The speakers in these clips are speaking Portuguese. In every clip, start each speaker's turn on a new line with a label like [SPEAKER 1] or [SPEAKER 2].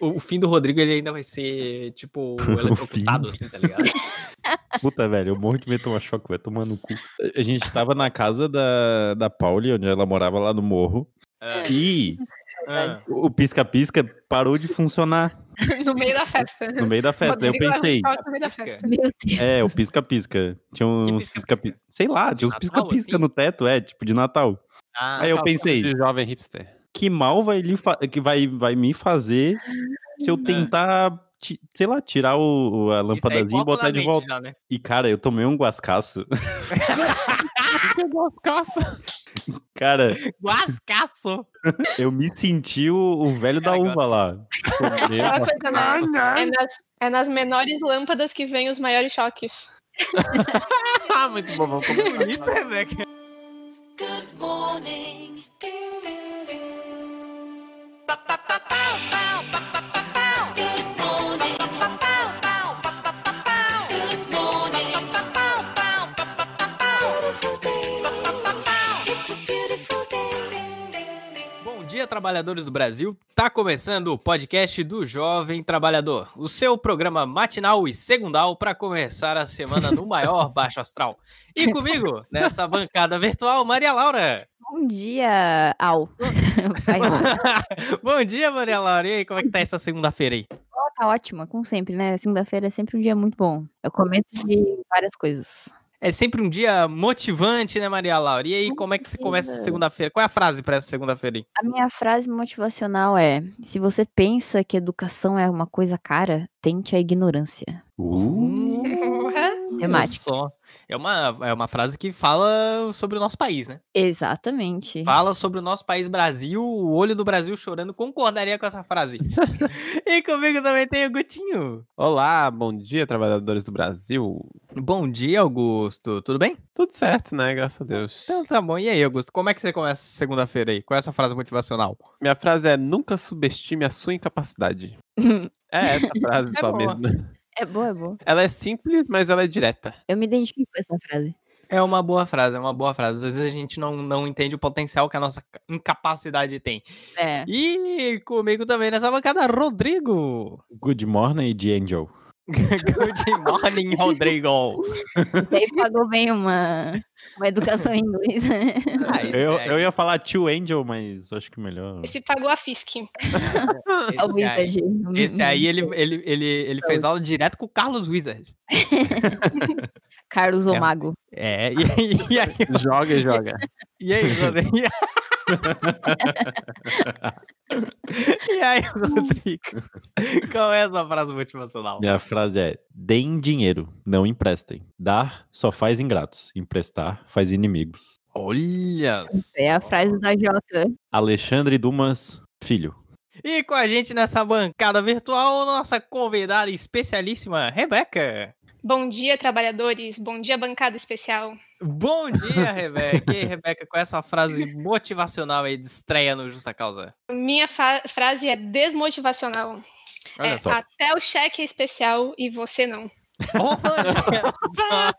[SPEAKER 1] O, o fim do Rodrigo ele ainda vai ser, tipo, eletrocutado, assim, tá ligado?
[SPEAKER 2] Puta, velho, eu morro de medo de tomar choque, vai tomar no cu. A gente tava na casa da, da Pauli, onde ela morava lá no morro.
[SPEAKER 1] Ah,
[SPEAKER 2] E
[SPEAKER 1] ah.
[SPEAKER 2] o pisca-pisca parou de funcionar
[SPEAKER 3] no meio da festa.
[SPEAKER 2] no meio da festa. Daí eu
[SPEAKER 3] Rodrigo leva
[SPEAKER 2] pensei,
[SPEAKER 3] da festa.
[SPEAKER 2] É, o pisca-pisca. Tinha uns
[SPEAKER 1] pisca-pisca?
[SPEAKER 2] Sei lá, tinha uns pisca-pisca
[SPEAKER 1] assim?
[SPEAKER 2] no teto, é, tipo de Natal.
[SPEAKER 1] Ah,
[SPEAKER 2] Aí eu pensei,
[SPEAKER 4] De jovem hipster.
[SPEAKER 2] Que mal vai, lhe fa- que vai, vai me fazer se eu tentar, sei lá, tirar o, a
[SPEAKER 1] é
[SPEAKER 2] lâmpadazinha e botar de volta.
[SPEAKER 1] já, né?
[SPEAKER 2] E, cara, eu tomei um guascaço. Cara,
[SPEAKER 1] Guascaço!
[SPEAKER 2] eu me senti o, o velho da uva lá.
[SPEAKER 3] Coisa, né? É nas, é nas menores lâmpadas que vem os maiores choques.
[SPEAKER 4] Ah, muito bom, vamos começar.
[SPEAKER 5] Good morning. Good
[SPEAKER 1] trabalhadores do Brasil. Tá começando o podcast do Jovem Trabalhador, o seu programa matinal e segundal para começar a semana no maior baixo astral. E comigo, nessa bancada virtual, Maria Laura.
[SPEAKER 6] Bom dia, Al.
[SPEAKER 1] Bom dia, Maria Laura. E aí, como é que tá essa segunda-feira aí?
[SPEAKER 6] Ó, tá ótima, como sempre, né? Segunda-feira é sempre um dia muito bom. É o começo de várias coisas.
[SPEAKER 1] É sempre um dia motivante, né, Maria Laura? E aí,
[SPEAKER 6] Com
[SPEAKER 1] como é que você começa segunda-feira? Qual é a frase para essa segunda-feira aí?
[SPEAKER 6] A minha frase motivacional é: se você pensa que educação é uma coisa cara, tente a ignorância.
[SPEAKER 2] Uh,
[SPEAKER 6] Temática.
[SPEAKER 1] Olha só. É uma, é uma frase que fala sobre o nosso país, né?
[SPEAKER 6] Exatamente.
[SPEAKER 1] Fala sobre o nosso país Brasil, o olho do Brasil chorando. Concordaria com essa frase. e comigo também tem o Gutinho.
[SPEAKER 4] Olá, bom dia, trabalhadores do Brasil.
[SPEAKER 1] Bom dia, Augusto. Tudo bem?
[SPEAKER 4] Tudo certo, né? Graças a Deus.
[SPEAKER 1] Então tá bom. E aí, Augusto, como é que você começa segunda-feira aí? Qual é essa frase motivacional?
[SPEAKER 4] Minha frase é: nunca subestime a sua incapacidade. É essa frase
[SPEAKER 1] É
[SPEAKER 4] só
[SPEAKER 1] boa.
[SPEAKER 4] mesmo.
[SPEAKER 6] É boa, é boa.
[SPEAKER 4] Ela é simples, mas ela é direta.
[SPEAKER 6] Eu me identifico com essa frase.
[SPEAKER 1] É uma boa frase, é uma boa frase. Às vezes a gente não, não entende o potencial que a nossa incapacidade tem.
[SPEAKER 6] É.
[SPEAKER 1] E comigo também nessa bancada, Rodrigo.
[SPEAKER 2] good morning, de Angel.
[SPEAKER 1] Good morning, Rodrigo.
[SPEAKER 6] Isso aí pagou bem uma, uma educação em inglês.
[SPEAKER 1] Aí,
[SPEAKER 2] Eu,
[SPEAKER 1] é,
[SPEAKER 2] eu ia falar tio Angel, mas acho que melhor.
[SPEAKER 3] Esse pagou a Fisk.
[SPEAKER 6] É o
[SPEAKER 1] esse aí-
[SPEAKER 6] Wizard.
[SPEAKER 1] Esse aí, ele, ele, ele, ele fez aula direto com o Carlos Wizard.
[SPEAKER 6] Carlos
[SPEAKER 1] É.
[SPEAKER 6] Omago.
[SPEAKER 1] É, e aí, e aí,
[SPEAKER 4] Joga e joga.
[SPEAKER 1] e aí, Rodrigo? E aí, Rodrigo? Qual é essa frase motivacional?
[SPEAKER 2] Minha frase é: deem dinheiro, não emprestem. Dar só faz ingratos, emprestar faz inimigos.
[SPEAKER 1] Olha!
[SPEAKER 6] É a frase da Jota.
[SPEAKER 2] Alexandre Dumas, filho.
[SPEAKER 1] E com a gente nessa bancada virtual, nossa convidada especialíssima, Rebeca.
[SPEAKER 3] Bom dia, trabalhadores. Bom dia, bancada especial.
[SPEAKER 1] Bom dia, Rebeca. E aí, Rebeca, com essa frase motivacional aí de estreia no Justa Causa?
[SPEAKER 3] Minha frase é desmotivacional. É, até o cheque é especial e você não.
[SPEAKER 1] Olha só.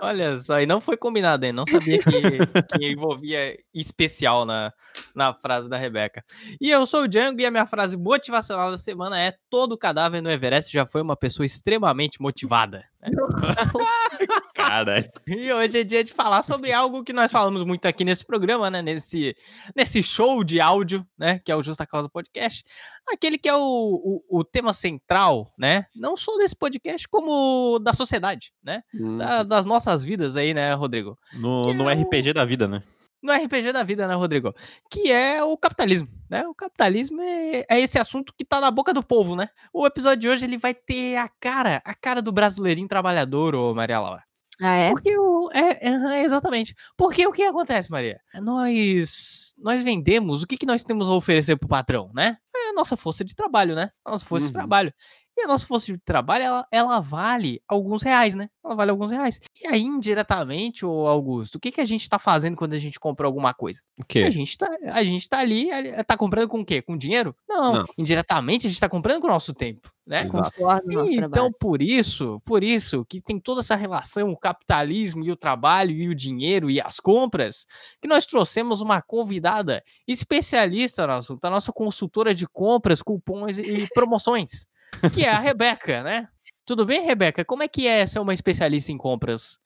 [SPEAKER 1] Olha só, e não foi combinado, hein? Não sabia que, que envolvia especial na, na frase da Rebeca. E eu sou o Django e a minha frase motivacional da semana é: todo cadáver no Everest já foi uma pessoa extremamente motivada.
[SPEAKER 2] Caralho.
[SPEAKER 1] E hoje é dia de falar sobre algo que nós falamos muito aqui nesse programa, né? Nesse, nesse show de áudio, né? Que é o Justa Causa Podcast. Aquele que é o, o, o tema central, né? Não só desse podcast, como da sociedade, né?
[SPEAKER 4] Hum.
[SPEAKER 1] Da- das nossas vidas aí, né, Rodrigo?
[SPEAKER 2] No,
[SPEAKER 1] Que
[SPEAKER 2] no
[SPEAKER 1] é o-
[SPEAKER 2] RPG da vida, né?
[SPEAKER 1] No RPG da vida, né, Rodrigo? Que é o capitalismo, né? O capitalismo é, é esse assunto que tá na boca do povo, né? O episódio de hoje, ele vai ter a cara, a cara do brasileirinho trabalhador, ô Maria Laura.
[SPEAKER 6] Ah, é?
[SPEAKER 1] Porque o. É, é, exatamente. Porque o que acontece, Maria? Nós. Nós vendemos. O que, que nós temos a oferecer pro patrão, né? É a nossa força de trabalho, né? A nossa força de
[SPEAKER 4] Uhum.
[SPEAKER 1] trabalho. E a nossa força de trabalho, ela, ela vale alguns reais, né? Ela vale alguns reais. E aí, indiretamente, ô Augusto, o que, que a gente tá fazendo quando a gente compra alguma coisa?
[SPEAKER 4] O
[SPEAKER 1] A
[SPEAKER 4] quê?
[SPEAKER 1] gente tá, a gente tá ali, tá comprando com o quê? Com dinheiro? Não.
[SPEAKER 4] Não.
[SPEAKER 1] Indiretamente, a gente tá comprando com o nosso tempo. né?
[SPEAKER 4] Exato.
[SPEAKER 6] No nosso
[SPEAKER 1] Então, por isso, por isso que tem toda essa relação, o capitalismo e o trabalho e o dinheiro e as compras, que nós trouxemos uma convidada especialista no assunto, a nossa consultora de compras, cupons e promoções, que é a Rebeca, né? Tudo bem, Rebeca? Como é que é ser uma especialista em compras?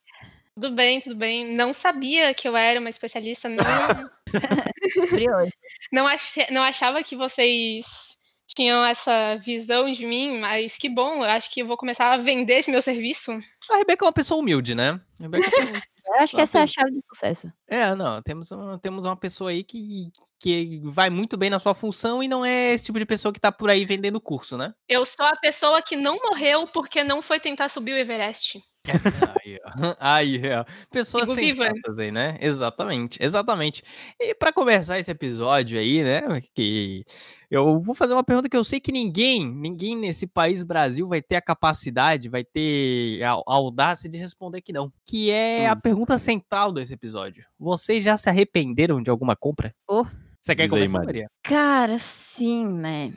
[SPEAKER 3] Tudo bem, tudo bem. Não sabia que eu era uma especialista, não, não, ache- não achava que vocês tinham essa visão de mim, mas que bom, eu acho que eu vou começar a vender esse meu serviço.
[SPEAKER 1] A Rebeca é uma pessoa humilde, né? A Rebeca tem-
[SPEAKER 6] Eu acho que essa é a chave do sucesso.
[SPEAKER 1] É, não, temos uma, temos uma pessoa aí que, que vai muito bem na sua função e não é esse tipo de pessoa que tá por aí vendendo curso, né?
[SPEAKER 3] Eu sou a pessoa que não morreu porque não foi tentar subir o Everest.
[SPEAKER 1] Aí, ó. Aí, ó. Pessoas
[SPEAKER 3] viva.
[SPEAKER 1] sensatas aí, né? Exatamente, exatamente. E pra começar esse episódio aí, né, que eu vou fazer uma pergunta que eu sei que ninguém, ninguém nesse país Brasil vai ter a capacidade, vai ter a, audácia de responder que não, que é a pergunta central desse episódio. Vocês já se arrependeram de alguma compra?
[SPEAKER 6] Oh.
[SPEAKER 1] Você quer
[SPEAKER 2] Diz aí,
[SPEAKER 1] começar,
[SPEAKER 2] Mari.
[SPEAKER 1] Maria?
[SPEAKER 6] Cara, sim, né?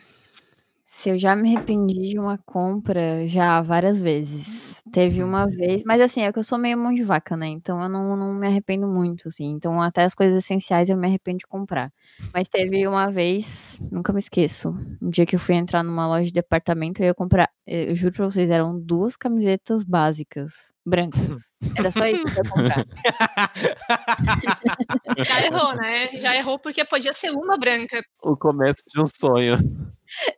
[SPEAKER 6] Se eu já me arrependi de uma compra, já várias vezes. Teve uma vez, mas assim, é que eu sou meio mão de vaca, né? Então eu não, não me arrependo muito, assim. Então até as coisas essenciais eu me arrependo de comprar. Mas teve uma vez, nunca me esqueço, um dia que eu fui entrar numa loja de departamento e eu ia comprar, eh, eu juro pra vocês, eram duas camisetas básicas, brancas. Era só isso que eu ia comprar.
[SPEAKER 3] Já errou, né? Já errou porque podia ser uma branca.
[SPEAKER 4] O começo de um sonho.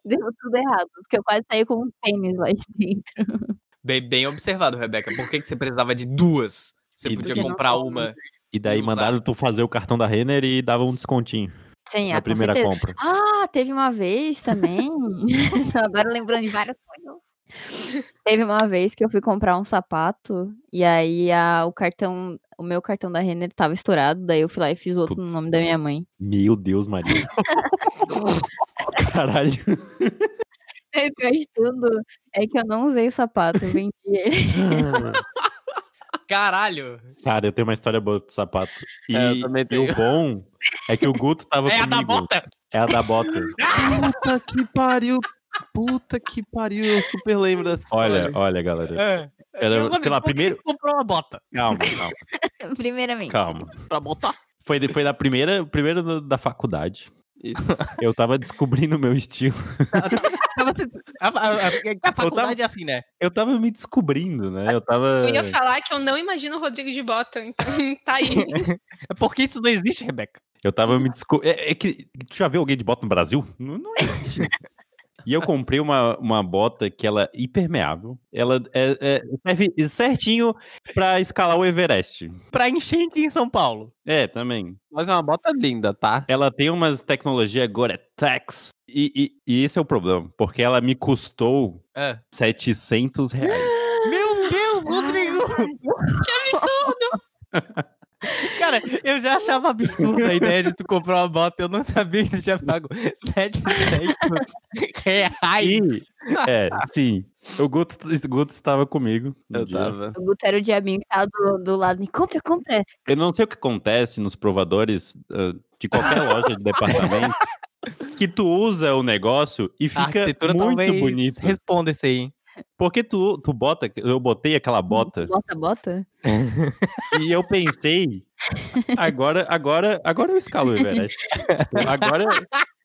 [SPEAKER 6] Deu tudo errado, porque eu quase saí com um tênis lá de dentro.
[SPEAKER 1] Bem, bem observado, Rebeca. Por que, que você precisava de duas? Você
[SPEAKER 2] E
[SPEAKER 1] podia comprar uma.
[SPEAKER 2] E daí
[SPEAKER 1] Usar.
[SPEAKER 2] mandaram tu fazer o cartão da Renner e dava um descontinho
[SPEAKER 6] Sim,
[SPEAKER 2] na
[SPEAKER 6] ah,
[SPEAKER 2] primeira
[SPEAKER 6] certeza.
[SPEAKER 2] compra.
[SPEAKER 6] Ah, teve uma vez também. Agora lembrando de várias coisas. Teve uma vez que eu fui comprar um sapato e aí a, o cartão, o meu cartão da Renner tava estourado, daí eu fui lá e fiz outro no
[SPEAKER 2] Putz.
[SPEAKER 6] nome da minha mãe.
[SPEAKER 2] Meu Deus, Maria. Caralho.
[SPEAKER 6] E o pior de tudo é que eu não usei o sapato, eu vendi ele.
[SPEAKER 1] Caralho!
[SPEAKER 2] Cara, eu tenho uma história boa do sapato. E,
[SPEAKER 4] É, eu também
[SPEAKER 2] e
[SPEAKER 4] tenho.
[SPEAKER 2] o bom é que o Guto tava
[SPEAKER 1] É a
[SPEAKER 2] comigo.
[SPEAKER 1] da bota!
[SPEAKER 2] É a da bota.
[SPEAKER 4] Puta que pariu. Puta que pariu. Eu super lembro dessa
[SPEAKER 2] Olha,
[SPEAKER 4] história.
[SPEAKER 2] olha, galera.
[SPEAKER 1] É.
[SPEAKER 2] Era, sei lá, primeiro.
[SPEAKER 1] você comprou uma bota.
[SPEAKER 2] Calma, calma,
[SPEAKER 6] Primeiramente.
[SPEAKER 2] calma.
[SPEAKER 1] Pra botar.
[SPEAKER 2] Foi, foi da primeira, primeiro da- da faculdade.
[SPEAKER 4] Isso.
[SPEAKER 2] Eu tava descobrindo o meu estilo.
[SPEAKER 1] A, a- a- a faculdade é assim, né?
[SPEAKER 2] Eu tava me descobrindo, né? Eu tava.
[SPEAKER 3] Eu ia falar que eu não imagino o Rodrigo de bota, então tá aí.
[SPEAKER 1] É porque isso não existe, Rebeca.
[SPEAKER 2] Eu tava me descobrindo. É, é que. Tu já viu alguém de bota no Brasil? Não, não existe. E eu comprei uma, uma bota que ela é hipermeável. Ela é, é- serve certinho pra escalar o Everest.
[SPEAKER 1] Pra enchente em São Paulo.
[SPEAKER 2] É, também.
[SPEAKER 4] Mas é uma bota linda, tá?
[SPEAKER 2] Ela tem umas tecnologias Gore-Tex. E, e, e esse é o problema. Porque ela me custou
[SPEAKER 1] É.
[SPEAKER 2] 700 reais.
[SPEAKER 1] Meu Deus, Rodrigo!
[SPEAKER 3] Que absurdo!
[SPEAKER 1] Cara, eu já achava absurda a ideia de tu comprar uma bota. Eu não sabia que tu tinha pago 700 reais.
[SPEAKER 2] E, é, sim. O Guto, o Guto estava comigo.
[SPEAKER 4] Eu
[SPEAKER 2] dia.
[SPEAKER 4] tava.
[SPEAKER 6] O Guto era o diabinho que tava do, do lado e compra, compra.
[SPEAKER 2] Eu não sei o que acontece nos provadores ah, de qualquer loja de departamento. Que tu usa o negócio e fica
[SPEAKER 1] arquitetura
[SPEAKER 2] muito bonito.
[SPEAKER 1] Responda isso aí.
[SPEAKER 2] Porque tu, tu bota, eu botei aquela bota
[SPEAKER 6] Bota, bota.
[SPEAKER 2] e eu pensei, agora, agora, agora eu escalo o Everest. Tipo, Agora,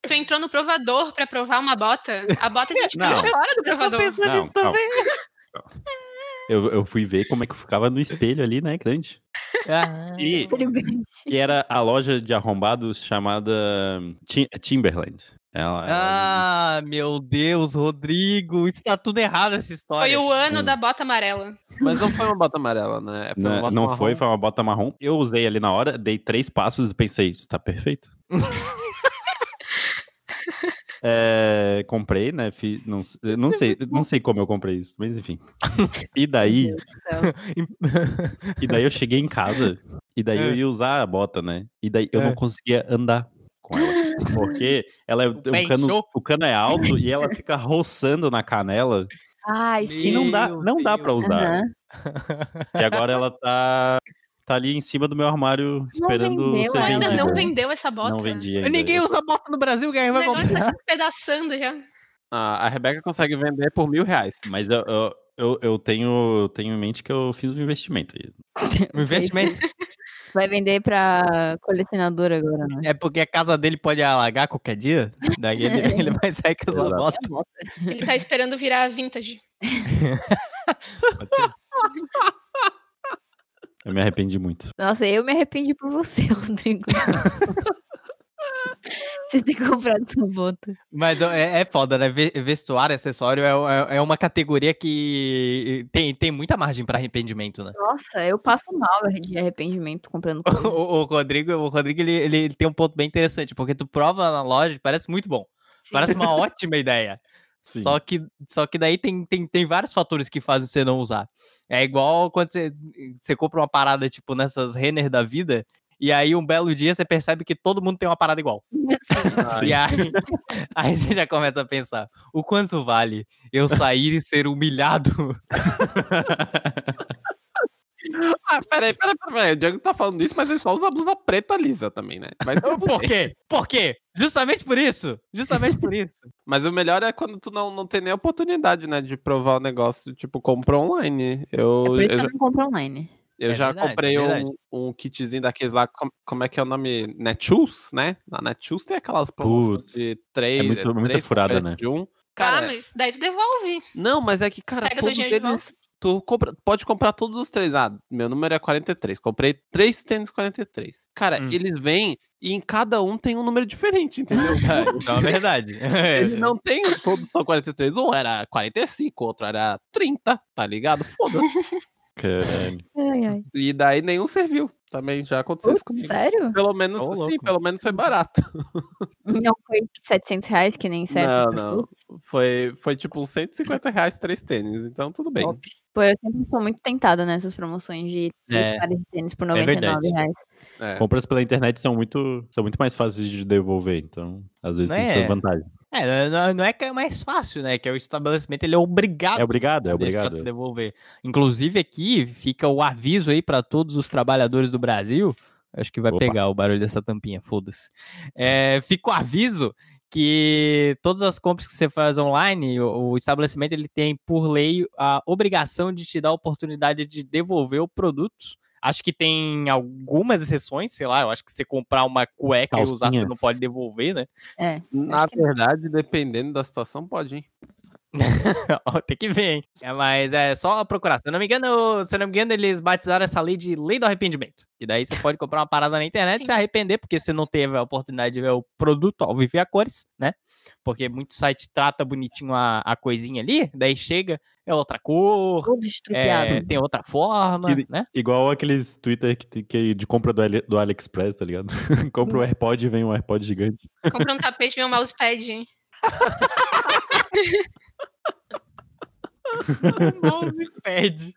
[SPEAKER 3] Tu entrou no provador pra provar uma bota. A bota a gente
[SPEAKER 2] Não.
[SPEAKER 3] pegou fora do provador.
[SPEAKER 2] não, calma. Eu, eu fui ver como é que ficava no espelho ali, né, grande.
[SPEAKER 1] Ah,
[SPEAKER 2] E,
[SPEAKER 6] vende.
[SPEAKER 2] e era a loja de arrombados chamada Tim- Timberland. Ela, ela-
[SPEAKER 1] Ah, meu Deus, Rodrigo. Isso tá tudo errado essa história.
[SPEAKER 3] Foi o ano
[SPEAKER 2] Hum.
[SPEAKER 3] da bota amarela.
[SPEAKER 4] Mas não foi uma bota amarela, né? Foi uma
[SPEAKER 2] Não,
[SPEAKER 4] bota
[SPEAKER 2] não foi, foi uma bota marrom. Eu usei ali na hora, dei três passos e pensei, está perfeito. É, comprei, né? Fiz, não, eu não sei, não sei como eu comprei isso, mas enfim. E daí, e daí eu cheguei em casa e daí eu
[SPEAKER 1] É.
[SPEAKER 2] ia usar a bota, né? E daí eu
[SPEAKER 1] É.
[SPEAKER 2] não conseguia andar com ela, porque ela é, o cano, o cano é alto e ela fica roçando na canela
[SPEAKER 6] Ai,
[SPEAKER 2] e
[SPEAKER 6] sim.
[SPEAKER 2] não dá, não dá para
[SPEAKER 1] Deus.
[SPEAKER 2] usar.
[SPEAKER 6] Aham.
[SPEAKER 2] E agora ela tá tá ali em cima do meu armário esperando
[SPEAKER 6] vendeu
[SPEAKER 2] ser
[SPEAKER 3] Tu
[SPEAKER 6] ainda,
[SPEAKER 3] ainda
[SPEAKER 2] vendida.
[SPEAKER 3] não vendeu essa bota.
[SPEAKER 2] Não vendi ainda.
[SPEAKER 1] Ninguém usa bota no Brasil, quem
[SPEAKER 3] O
[SPEAKER 1] vai
[SPEAKER 3] negócio
[SPEAKER 1] comprar?
[SPEAKER 3] tá se despedaçando já.
[SPEAKER 4] A, a Rebeca consegue vender por mil reais.
[SPEAKER 2] Mas eu, eu, eu, eu tenho, eu tenho em mente que eu fiz um investimento aí.
[SPEAKER 1] Um investimento.
[SPEAKER 6] Vai vender pra colecionador agora, né?
[SPEAKER 1] É porque a casa dele pode alagar qualquer dia. Daí ele, ele vai sair com essa
[SPEAKER 2] Exato.
[SPEAKER 1] bota.
[SPEAKER 3] Ele tá esperando virar vintage.
[SPEAKER 1] Pode ser.
[SPEAKER 2] Eu me arrependi muito.
[SPEAKER 6] Nossa, eu me arrependi por você, Rodrigo. Você ter comprado essa bota.
[SPEAKER 1] Mas é, é foda, né? Ve- Vestuário, acessório é, é- é uma categoria que tem, tem muita margem pra arrependimento, né?
[SPEAKER 6] Nossa, eu passo mal de arrependimento comprando
[SPEAKER 1] O, o Rodrigo, o Rodrigo ele, ele- ele tem um ponto bem interessante, porque tu prova na loja, parece muito bom.
[SPEAKER 6] Sim.
[SPEAKER 1] Parece uma ótima ideia.
[SPEAKER 2] Sim.
[SPEAKER 1] Só que, só que daí tem, tem, tem vários fatores que fazem você não usar. É igual quando você, você compra uma parada, tipo, nessas Renner da vida, e aí um belo dia você percebe que todo mundo tem uma parada igual.
[SPEAKER 2] Sim.
[SPEAKER 1] E aí, aí você já começa a pensar, o quanto vale eu sair e ser humilhado?
[SPEAKER 4] Ah, peraí, peraí, peraí. O Diego tá falando isso, mas ele só usa blusa preta lisa também, né? Mas,
[SPEAKER 1] Por quê? Por quê? Justamente por isso. Justamente por isso.
[SPEAKER 4] mas o melhor é quando tu não, não tem nem oportunidade, né? De provar o negócio. Tipo, comprou online.
[SPEAKER 6] É
[SPEAKER 4] Eu,
[SPEAKER 6] por isso
[SPEAKER 4] eu
[SPEAKER 6] que
[SPEAKER 4] já,
[SPEAKER 6] eu não compro online.
[SPEAKER 4] Eu
[SPEAKER 1] É
[SPEAKER 4] já
[SPEAKER 1] verdade,
[SPEAKER 4] comprei
[SPEAKER 1] é
[SPEAKER 4] um, um kitzinho daqueles lá. com- Como é que é o nome? Netshoes, né? Na Netshoes tem aquelas promoções
[SPEAKER 2] Putz,
[SPEAKER 4] de três.
[SPEAKER 2] é muito- muita
[SPEAKER 4] três
[SPEAKER 2] furada, né?
[SPEAKER 4] De um.
[SPEAKER 3] ah,
[SPEAKER 4] Cara,
[SPEAKER 3] mas daí tu devolve.
[SPEAKER 4] Não, mas é que, cara,
[SPEAKER 3] Pega teu
[SPEAKER 4] todos eles. Tu compra- pode comprar todos os três. Ah, meu número é 43. Comprei três tênis 43. Cara,
[SPEAKER 1] Hum.
[SPEAKER 4] eles vêm e em cada um tem um número diferente, entendeu?
[SPEAKER 1] Então é verdade.
[SPEAKER 4] Eles não tem todos são 43. Um era 45, outro era 30, tá ligado? Foda-se.
[SPEAKER 2] Caralho.
[SPEAKER 6] Ai, ai.
[SPEAKER 4] E daí nenhum serviu. Também já aconteceu isso comigo.
[SPEAKER 6] sério?
[SPEAKER 4] Pelo menos,
[SPEAKER 1] Ô,
[SPEAKER 4] sim,
[SPEAKER 1] louco.
[SPEAKER 4] pelo menos foi barato.
[SPEAKER 6] Não foi 700 reais, que nem certas
[SPEAKER 4] Não,
[SPEAKER 6] pessoas?
[SPEAKER 4] não. Foi, foi tipo uns 150 reais três tênis, então tudo bem.
[SPEAKER 1] Top.
[SPEAKER 6] Pô, eu sempre sou muito tentada nessas promoções de três
[SPEAKER 1] É.
[SPEAKER 6] tênis por
[SPEAKER 1] É
[SPEAKER 6] 99
[SPEAKER 1] verdade.
[SPEAKER 6] reais.
[SPEAKER 4] É.
[SPEAKER 2] Compras pela internet são muito, são muito mais fáceis de devolver, então às vezes tem
[SPEAKER 1] É.
[SPEAKER 2] sua vantagem.
[SPEAKER 1] É, não, não é que é mais fácil, né? Que é o estabelecimento, ele é obrigado
[SPEAKER 2] É obrigado, é obrigado.
[SPEAKER 1] devolver. Inclusive aqui fica o aviso aí pra todos os trabalhadores do Brasil. Acho que vai
[SPEAKER 2] Opa.
[SPEAKER 1] pegar o barulho dessa tampinha, foda-se. É, fica o aviso que todas as compras que você faz online, o, o estabelecimento ele tem por lei a obrigação de te dar a oportunidade de devolver o produto. Acho que tem algumas exceções, sei lá, eu acho que você comprar uma cueca e usar,
[SPEAKER 2] Calcinha.
[SPEAKER 1] você não pode devolver, né?
[SPEAKER 6] É.
[SPEAKER 4] Na verdade, dependendo da situação, pode, hein?
[SPEAKER 1] Tem que ver, hein? É, mas é só procurar. Se eu não me engano, se eu não me engano, eles batizaram essa lei de lei do arrependimento. E daí você pode comprar uma parada na internet e se arrepender, porque você não teve a oportunidade de ver o produto ao vivo e a cores, né? Porque muito site trata bonitinho a, a coisinha ali, daí chega, é outra cor, é, tem outra forma,
[SPEAKER 2] Que-
[SPEAKER 1] né?
[SPEAKER 2] Igual aqueles Twitter que, que de compra do, Ali- do AliExpress, tá ligado? Compra o AirPod e vem um AirPod gigante.
[SPEAKER 3] Compra um tapete e vem um mousepad.
[SPEAKER 1] Mousepad.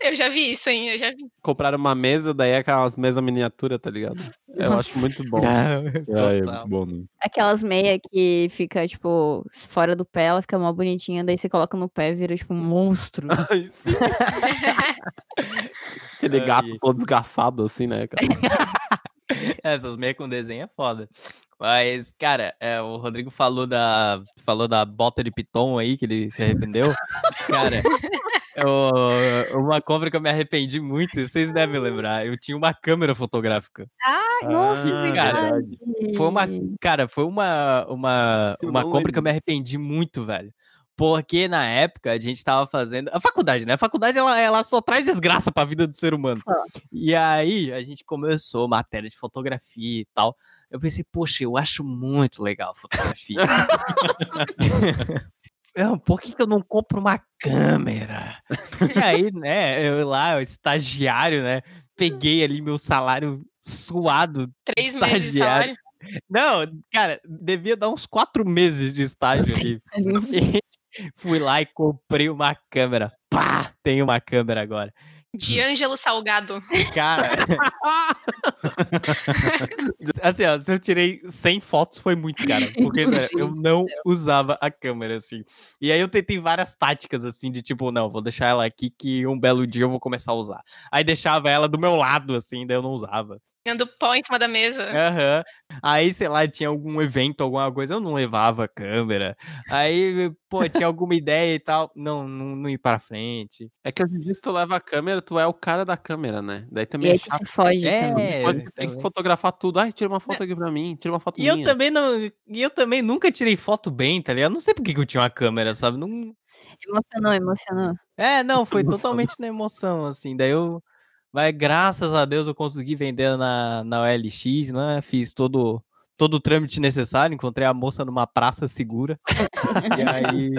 [SPEAKER 3] Eu já vi isso, hein? Eu já vi.
[SPEAKER 4] Compraram uma mesa, daí é aquelas mesas miniatura, tá ligado? Eu
[SPEAKER 6] Nossa.
[SPEAKER 4] acho muito bom.
[SPEAKER 2] Ah, é
[SPEAKER 1] Total.
[SPEAKER 2] muito bom, né?
[SPEAKER 6] Aquelas meias que fica, tipo, fora do pé, ela fica mó bonitinha, daí você coloca no pé e vira, tipo, um monstro.
[SPEAKER 4] Ai, sim. Aquele
[SPEAKER 1] Ai.
[SPEAKER 4] gato todo desgaçado, assim, né, cara?
[SPEAKER 1] Essas meias com desenho é foda. Mas, cara, é, o Rodrigo falou da, falou da bota de piton aí, que ele se arrependeu. cara, eu- uma compra que eu me arrependi muito, vocês devem lembrar. Eu tinha uma câmera fotográfica.
[SPEAKER 6] Ai, nossa,
[SPEAKER 2] Ah,
[SPEAKER 6] verdade.
[SPEAKER 1] Foi uma, cara, foi uma, uma, uma compra que eu me arrependi muito, velho. Porque na época a gente tava fazendo. A faculdade, né? A faculdade ela, ela só traz desgraça pra vida do ser humano.
[SPEAKER 6] Só.
[SPEAKER 1] E aí a gente começou matéria de fotografia e tal. Eu pensei, poxa, eu acho muito legal fotografia. Eu, Por que, que eu não compro uma câmera? E aí, né, eu lá, o estagiário, né? Peguei ali meu salário suado.
[SPEAKER 3] Três meses de
[SPEAKER 1] Estagiário.
[SPEAKER 3] salário.
[SPEAKER 1] Não, cara, devia dar uns quatro meses de estágio ali. Fui lá e comprei uma câmera. Pá! Tenho uma câmera agora.
[SPEAKER 3] De Ângelo Salgado.
[SPEAKER 1] Cara. assim, ó, se eu tirei 100 fotos foi muito, cara. Porque né, eu não usava a câmera, assim. E aí eu tentei várias táticas, assim, de tipo, não, vou deixar ela aqui que um belo dia eu vou começar a usar. Aí deixava ela do meu lado, assim, daí eu não usava.
[SPEAKER 3] Ganhando pó em cima da mesa.
[SPEAKER 1] Aham. Aí, sei lá, tinha algum evento, alguma coisa, eu não levava a câmera. Aí, pô, tinha alguma ideia e tal. Não, não, não ir pra frente.
[SPEAKER 4] É que hoje em dia, se tu leva a câmera, tu é o cara da câmera, né? Daí
[SPEAKER 6] E
[SPEAKER 4] também é
[SPEAKER 6] aí tu
[SPEAKER 4] chato.
[SPEAKER 6] se foge
[SPEAKER 1] É,
[SPEAKER 6] também.
[SPEAKER 4] Pode, tem que fotografar tudo. Ai, tira uma foto aqui pra mim, tira uma foto
[SPEAKER 1] E eu
[SPEAKER 4] minha.
[SPEAKER 1] também não. E eu também nunca tirei foto bem, tá ligado? Não sei por que que eu tinha uma câmera, sabe? Não,
[SPEAKER 6] Emocionou, emocionou.
[SPEAKER 1] É, não, foi
[SPEAKER 2] Emoção.
[SPEAKER 1] totalmente na emoção, assim. Daí eu. Mas graças a Deus eu consegui vender na, na OLX, né? Fiz todo, todo o trâmite necessário, encontrei a moça numa praça segura. e aí.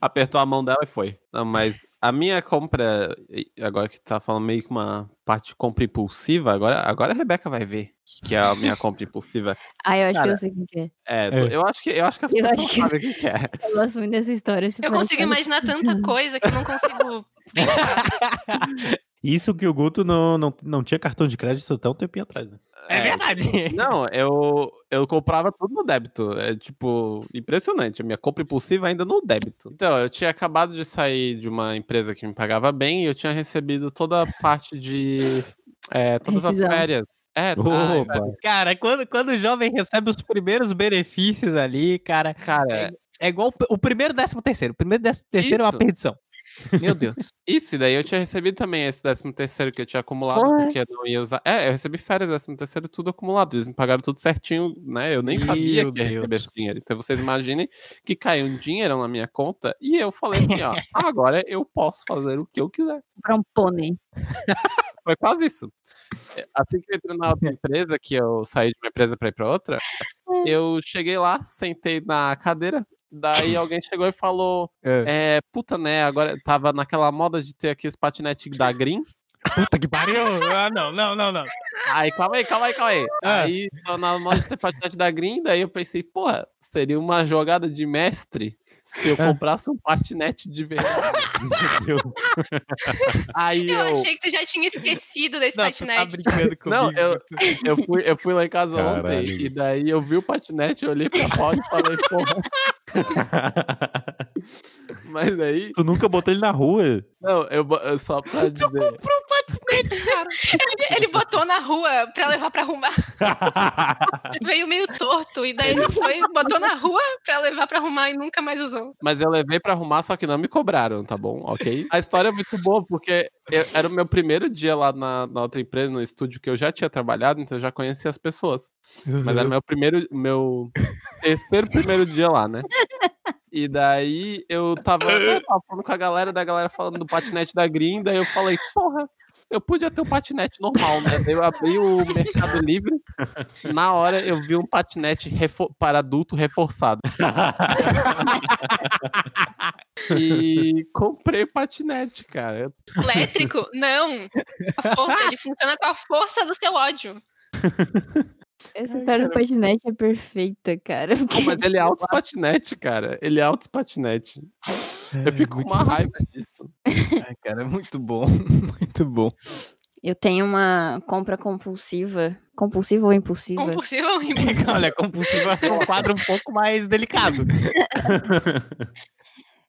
[SPEAKER 4] Apertou a mão dela e foi. Não, mas a minha compra, agora que tá falando meio que uma parte de compra impulsiva, agora, agora a Rebeca vai ver que é a minha compra impulsiva.
[SPEAKER 6] Ah, eu acho que
[SPEAKER 4] Cara,
[SPEAKER 6] eu sei o que é.
[SPEAKER 4] É, tô-
[SPEAKER 1] É.
[SPEAKER 4] eu acho que eu acho que as
[SPEAKER 6] Eu
[SPEAKER 4] pessoas
[SPEAKER 6] que-
[SPEAKER 4] sabem o que que é.
[SPEAKER 6] Eu gosto muito dessa história.
[SPEAKER 3] Eu consigo imaginar tanta coisa que eu não consigo pensar.
[SPEAKER 2] Isso que o Guto não, não, não tinha cartão de crédito até um tempinho atrás. Né?
[SPEAKER 1] É verdade.
[SPEAKER 4] Não, eu, eu comprava tudo no débito. É tipo, impressionante. A minha compra impulsiva ainda no débito. Então, eu tinha acabado de sair de uma empresa que me pagava bem e eu tinha recebido toda a parte de. é, todas as férias. É, tá,
[SPEAKER 2] Opa!
[SPEAKER 1] Cara, quando, quando o jovem recebe os primeiros benefícios ali, cara,
[SPEAKER 4] cara,
[SPEAKER 1] é igual o primeiro décimo terceiro. O primeiro décimo terceiro é uma
[SPEAKER 4] Isso.
[SPEAKER 1] perdição. Meu Deus.
[SPEAKER 4] isso, e daí eu tinha recebido também esse 13 terceiro que eu tinha acumulado,
[SPEAKER 6] Porra.
[SPEAKER 4] porque eu não ia usar. É, eu recebi férias 13 terceiro tudo acumulado. Eles me pagaram tudo certinho, né? Eu nem sabia
[SPEAKER 1] Meu
[SPEAKER 4] que ia receber
[SPEAKER 1] Deus.
[SPEAKER 4] esse dinheiro. Então vocês imaginem que caiu um dinheiro na minha conta e eu falei assim, ó, agora eu posso fazer o que eu quiser.
[SPEAKER 6] Comprar um pônei.
[SPEAKER 4] Foi quase isso. É, Assim que eu entrei na outra empresa, que eu saí de uma empresa pra ir pra outra, eu cheguei lá, sentei na cadeira, daí alguém chegou e falou,
[SPEAKER 1] É.
[SPEAKER 4] é, puta, né, agora tava naquela moda de ter aqui esse patinete da Green.
[SPEAKER 1] Puta que pariu. Ah, não, não, não, não.
[SPEAKER 4] Aí, calma aí, calma aí, calma aí.
[SPEAKER 1] Ah.
[SPEAKER 4] Aí, tô na moda de ter patinete da Green, daí eu pensei, porra, seria uma jogada de mestre se eu
[SPEAKER 1] Ah.
[SPEAKER 4] comprasse um patinete de verdade.
[SPEAKER 2] Meu Deus.
[SPEAKER 4] Aí
[SPEAKER 3] Eu
[SPEAKER 4] eu...
[SPEAKER 3] achei que tu já tinha esquecido desse
[SPEAKER 1] Não, tu tá
[SPEAKER 3] patinete.
[SPEAKER 1] brincando comigo.
[SPEAKER 4] Não, eu, eu, fui, eu fui lá em casa
[SPEAKER 2] Caralho.
[SPEAKER 4] ontem e daí eu vi o patinete, eu olhei pra foto e falei, porra. Mas aí,
[SPEAKER 2] tu nunca botou ele na rua.
[SPEAKER 4] não, eu, eu só pra dizer.
[SPEAKER 3] Ele, ele botou na rua pra levar pra arrumar. Veio meio torto. E daí ele foi, botou na rua pra levar pra arrumar e nunca mais usou.
[SPEAKER 4] Mas eu levei pra arrumar, só que não me cobraram, tá bom? Ok? A história é muito boa, porque eu- era o meu primeiro dia lá na, na outra empresa, no estúdio que eu já tinha trabalhado, então eu já conhecia as pessoas. Mas era meu primeiro, meu terceiro primeiro dia lá, né? E daí eu tava, eu tava falando com a galera, da galera falando do patinete da Green, daí eu falei, porra, eu podia ter um patinete normal, né? Eu abri o Mercado Livre, na hora eu vi um patinete para adulto reforçado. E comprei patinete, cara.
[SPEAKER 3] Elétrico? Não. A força, ele funciona com a força do seu ódio.
[SPEAKER 6] Essa história do patinete é perfeita, cara.
[SPEAKER 4] Pô, mas ele é alto patinete, cara. Ele é alto patinete. Eu fico com uma raiva disso.
[SPEAKER 1] Ai, cara, é muito bom. Muito bom.
[SPEAKER 6] Eu tenho uma compra compulsiva. Compulsiva ou impulsiva?
[SPEAKER 3] Compulsivo ou impulsivo?
[SPEAKER 1] Olha, compulsiva é um quadro um pouco mais delicado.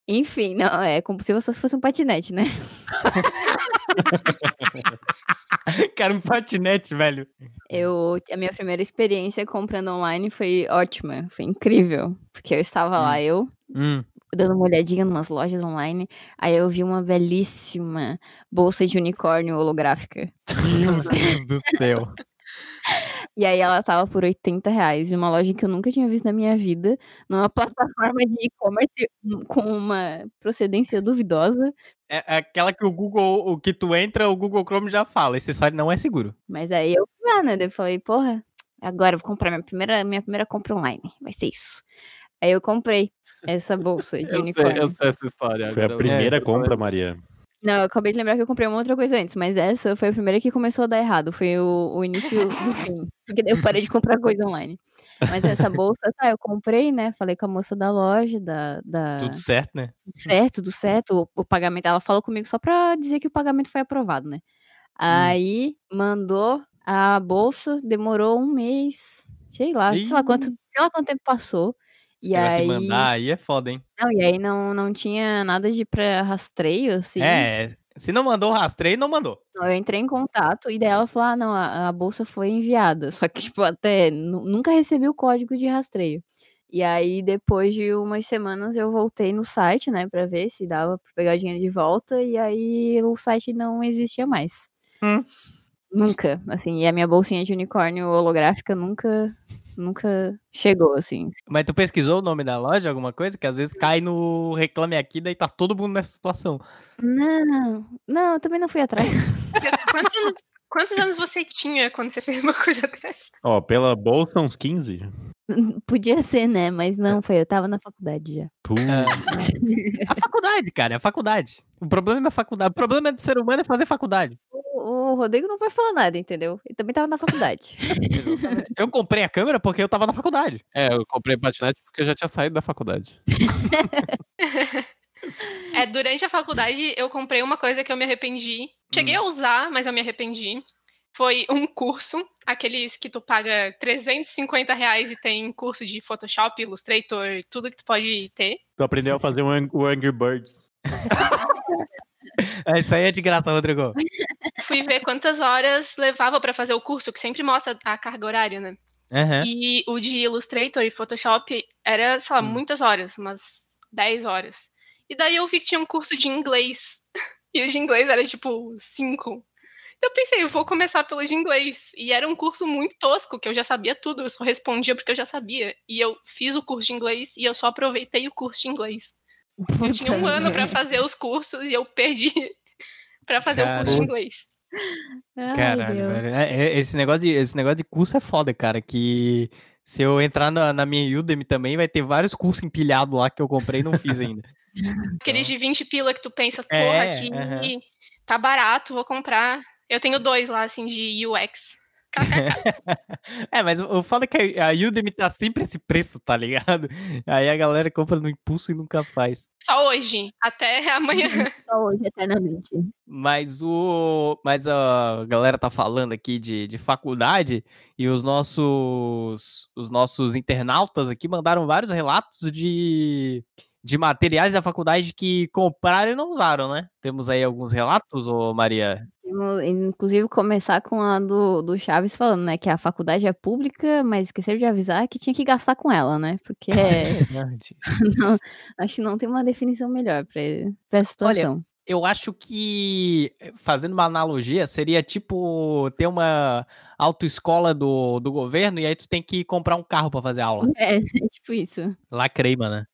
[SPEAKER 6] Enfim, não, é só se fosse um patinete, né?
[SPEAKER 1] Cara, um patinete, velho.
[SPEAKER 6] Eu, a minha primeira experiência comprando online foi ótima, foi incrível. Porque eu estava lá, eu,
[SPEAKER 1] Hum.
[SPEAKER 6] dando uma olhadinha em umas lojas online, aí eu vi uma belíssima bolsa de unicórnio holográfica.
[SPEAKER 1] Meu Deus do céu.
[SPEAKER 6] E aí ela tava por 80 reais, em uma loja que eu nunca tinha visto na minha vida, numa plataforma de e-commerce com uma procedência duvidosa.
[SPEAKER 1] É é aquela que o Google, o que tu entra, o Google Chrome já fala. Esse site não é seguro.
[SPEAKER 6] Mas aí eu fui lá, né? Eu falei, porra, agora eu vou comprar minha primeira, minha primeira compra online. Vai ser isso. Aí eu comprei essa bolsa de
[SPEAKER 4] Eu sei,
[SPEAKER 6] unicórnio.
[SPEAKER 4] eu sei essa história.
[SPEAKER 2] Foi a primeira
[SPEAKER 4] eu
[SPEAKER 2] compra, Maria.
[SPEAKER 6] Não, eu acabei de lembrar que eu comprei uma outra coisa antes, mas essa foi a primeira que começou a dar errado. Foi o, o início do fim. Porque daí eu parei de comprar coisa online. Mas essa bolsa, tá, eu comprei, né? Falei com a moça da loja, da. da...
[SPEAKER 1] Tudo certo, né?
[SPEAKER 6] Tudo certo, tudo certo. O, o pagamento, ela falou comigo só pra dizer que o pagamento foi aprovado, né? Aí mandou a bolsa, demorou um mês, sei lá, sei lá quanto, sei lá quanto tempo passou. E
[SPEAKER 1] de
[SPEAKER 6] aí,
[SPEAKER 1] mandar aí é foda, hein?
[SPEAKER 6] não, e aí não, não tinha nada de pra rastreio, assim.
[SPEAKER 1] É, Se não mandou o rastreio, não mandou.
[SPEAKER 6] Eu entrei em contato e daí ela falou: ah, não, a, a bolsa foi enviada. Só que, tipo, até nu- nunca recebi o código de rastreio. E aí, depois de umas semanas, eu voltei no site, né, pra ver se dava pra pegar o dinheiro de volta. E aí, o site não existia mais.
[SPEAKER 1] Hum.
[SPEAKER 6] Nunca, assim. E a minha bolsinha de unicórnio holográfica nunca, nunca chegou, assim.
[SPEAKER 1] Mas tu pesquisou o nome da loja, alguma coisa? Que às vezes cai no Reclame Aqui, daí tá todo mundo nessa situação.
[SPEAKER 6] Não, não, eu também não fui atrás.
[SPEAKER 3] Quantos anos, quantos anos você tinha quando você fez uma coisa dessa?
[SPEAKER 2] Ó, pela bolsa, uns 15.
[SPEAKER 6] Podia ser, né? Mas não foi. Eu tava na faculdade já.
[SPEAKER 2] Pô.
[SPEAKER 1] A faculdade, cara, é a faculdade. O problema é a faculdade. O problema do ser humano é fazer faculdade.
[SPEAKER 6] O, Rodrigo não pode falar nada, entendeu? Ele também tava na faculdade.
[SPEAKER 1] Eu comprei a câmera porque eu tava na faculdade.
[SPEAKER 4] É, eu comprei patinete porque eu já tinha saído da faculdade.
[SPEAKER 3] É, durante a faculdade eu comprei uma coisa que eu me arrependi. Cheguei a usar, mas eu me arrependi. Foi um curso, aqueles que tu paga 350 reais e tem curso de Photoshop, Illustrator, tudo que tu pode ter.
[SPEAKER 2] Tu aprendeu a fazer o o Angry Birds.
[SPEAKER 1] É, Isso aí é de graça, Rodrigo.
[SPEAKER 3] Fui ver quantas horas levava pra fazer o curso, que sempre mostra a carga horária, né?
[SPEAKER 1] Aham.
[SPEAKER 3] E o de Illustrator e Photoshop era, sei lá,
[SPEAKER 1] Hum.
[SPEAKER 3] muitas horas, umas 10 horas. E daí eu vi que tinha um curso de inglês. E o de inglês era tipo 5. Então eu pensei, eu vou começar pelo de inglês. E era um curso muito tosco, que eu já sabia tudo, eu só respondia porque eu já sabia. E eu fiz o curso de inglês e eu só aproveitei o curso de inglês. Eu tinha um ano pra
[SPEAKER 6] merda.
[SPEAKER 3] fazer os cursos e eu perdi pra fazer o curso de inglês.
[SPEAKER 6] Ai,
[SPEAKER 1] Caralho,
[SPEAKER 6] Deus.
[SPEAKER 1] velho. É, é, esse, negócio de, esse negócio de curso é foda, cara. Que se eu entrar na, na minha Udemy também, vai ter vários cursos empilhados lá que eu comprei e não fiz ainda.
[SPEAKER 3] Aqueles de 20 pila que tu pensa, porra,
[SPEAKER 1] É,
[SPEAKER 3] aqui
[SPEAKER 1] aham.
[SPEAKER 3] tá barato, vou comprar. Eu tenho dois lá, assim, de UX.
[SPEAKER 1] É, mas o foda é que a a Udemy tá sempre esse preço, tá ligado? Aí a galera compra no impulso e nunca faz.
[SPEAKER 3] Só hoje, até amanhã.
[SPEAKER 6] Só hoje, eternamente.
[SPEAKER 1] Mas o. Mas a galera tá falando aqui de, de faculdade e os nossos. Os nossos internautas aqui mandaram vários relatos de. De materiais da faculdade que compraram e não usaram, né? Temos aí alguns relatos, ô Maria?
[SPEAKER 6] Inclusive, começar com a do, do Chaves falando, né? Que a faculdade é pública, mas esqueceram de avisar que tinha que gastar com ela, né? Porque é- não- acho que não tem uma definição melhor pra essa
[SPEAKER 1] Olha,
[SPEAKER 6] situação.
[SPEAKER 1] Eu acho que, fazendo uma analogia, seria tipo ter uma autoescola do, do governo e aí tu tem que comprar um carro pra fazer aula.
[SPEAKER 6] É, é tipo isso.
[SPEAKER 1] Lacrei, mano.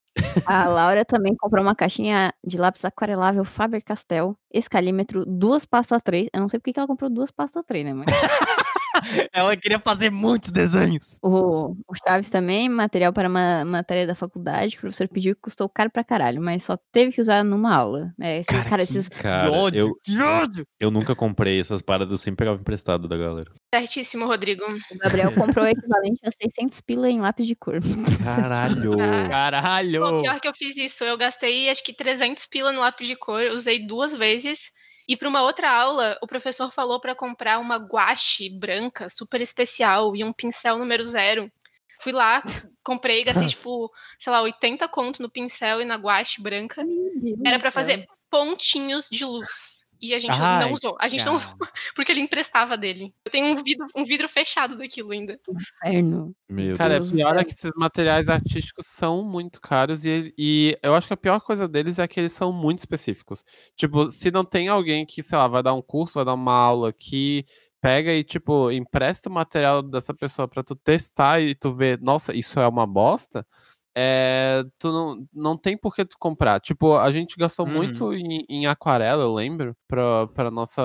[SPEAKER 6] A Laura também comprou uma caixinha de lápis aquarelável Faber-Castell, escalímetro, duas pastas 3. Eu não sei porque que ela comprou duas pastas 3, né? Mas
[SPEAKER 1] Ela queria fazer muitos desenhos.
[SPEAKER 6] o, o Chaves também, material para uma matéria da faculdade, que o professor pediu que custou caro pra caralho, mas só teve que usar numa aula. Né? Esse,
[SPEAKER 1] Cara,
[SPEAKER 6] cara,
[SPEAKER 1] que-
[SPEAKER 6] esses,
[SPEAKER 2] Cara,
[SPEAKER 1] que ódio,
[SPEAKER 2] eu,
[SPEAKER 1] que ódio!
[SPEAKER 2] eu nunca comprei essas paradas, eu sempre pegava emprestado da galera.
[SPEAKER 3] Certíssimo, Rodrigo.
[SPEAKER 6] o Gabriel comprou o equivalente a 600 pila em lápis de cor.
[SPEAKER 2] Caralho!
[SPEAKER 1] Caralho!
[SPEAKER 3] Pô, pior que eu fiz isso. Eu gastei acho que 300 pila no lápis de cor, usei duas vezes. E para uma outra aula, o professor falou para comprar uma guache branca super especial e um pincel número zero. Fui lá, comprei, gastei tipo, sei lá, 80 conto no pincel e na guache branca. Era para fazer pontinhos de luz. E a gente
[SPEAKER 1] Ai,
[SPEAKER 3] não usou. A gente não usou, porque ele emprestava dele. Eu tenho um vidro, um vidro fechado daquilo ainda.
[SPEAKER 6] Inferno.
[SPEAKER 2] Meu
[SPEAKER 4] Cara,
[SPEAKER 2] Deus.
[SPEAKER 4] é pior é que esses materiais artísticos são muito caros e, e eu acho que a pior coisa deles é que eles são muito específicos. Tipo, se não tem alguém que, sei lá, vai dar um curso, vai dar uma aula que pega e, tipo, empresta o material dessa pessoa pra tu testar e tu ver, nossa, isso é uma bosta, é, tu não, não tem por que tu comprar. Tipo, a gente gastou
[SPEAKER 1] Uhum.
[SPEAKER 4] muito em, em aquarela, eu lembro, pra, pra, nossa,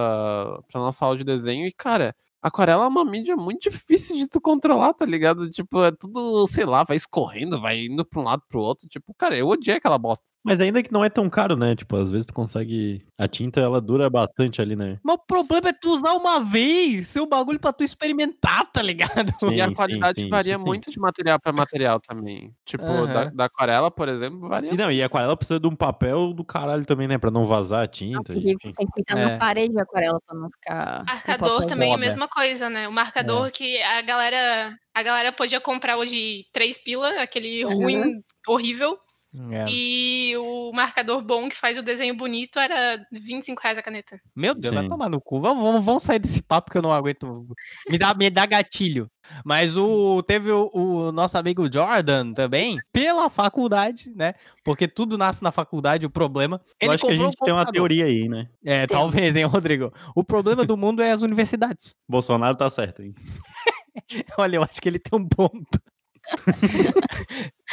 [SPEAKER 4] pra nossa aula de desenho e, cara, Aquarela é uma mídia muito difícil de tu controlar, tá ligado? Tipo, é tudo, sei lá, vai escorrendo, vai indo pra um lado pro outro. Tipo, cara, eu odiei aquela bosta.
[SPEAKER 2] Mas ainda que não é tão caro, né? Tipo, às vezes tu consegue. A tinta ela dura bastante ali, né?
[SPEAKER 1] Mas o problema é tu usar uma vez, seu bagulho pra tu experimentar, tá ligado?
[SPEAKER 4] e a
[SPEAKER 2] Sim,
[SPEAKER 4] qualidade
[SPEAKER 2] sim,
[SPEAKER 4] varia
[SPEAKER 2] sim.
[SPEAKER 4] muito de material pra material também. Tipo, da,
[SPEAKER 1] Aham.
[SPEAKER 4] da aquarela, por exemplo, varia.
[SPEAKER 2] E não, e a aquarela precisa de um papel do caralho também, né? Pra não vazar a tinta.
[SPEAKER 6] Tem que pintar
[SPEAKER 1] É.
[SPEAKER 6] na parede de aquarela pra não ficar.
[SPEAKER 3] Marcador também é a mesma coisa, né? O marcador que a galera, a galera podia comprar o de 3 pila, aquele
[SPEAKER 6] Uhum.
[SPEAKER 3] ruim, horrível.
[SPEAKER 1] É.
[SPEAKER 3] E o marcador bom que faz o desenho bonito era 25 reais a caneta.
[SPEAKER 1] Meu Deus, vai
[SPEAKER 2] Sim.
[SPEAKER 1] tomar no cu. Vamos, vamos, vamos sair desse papo que eu não aguento. Me dá, me dá gatilho. Mas o teve o, o nosso amigo Jordan também, pela faculdade, né? Porque tudo nasce na faculdade, o problema.
[SPEAKER 2] Eu acho que a
[SPEAKER 1] comprou um
[SPEAKER 2] gente tem uma teoria aí, né?
[SPEAKER 1] É,
[SPEAKER 6] Temos.
[SPEAKER 1] talvez, hein, Rodrigo? O problema do mundo é as universidades.
[SPEAKER 2] Bolsonaro tá certo, hein?
[SPEAKER 1] Olha, eu acho que ele tem um ponto.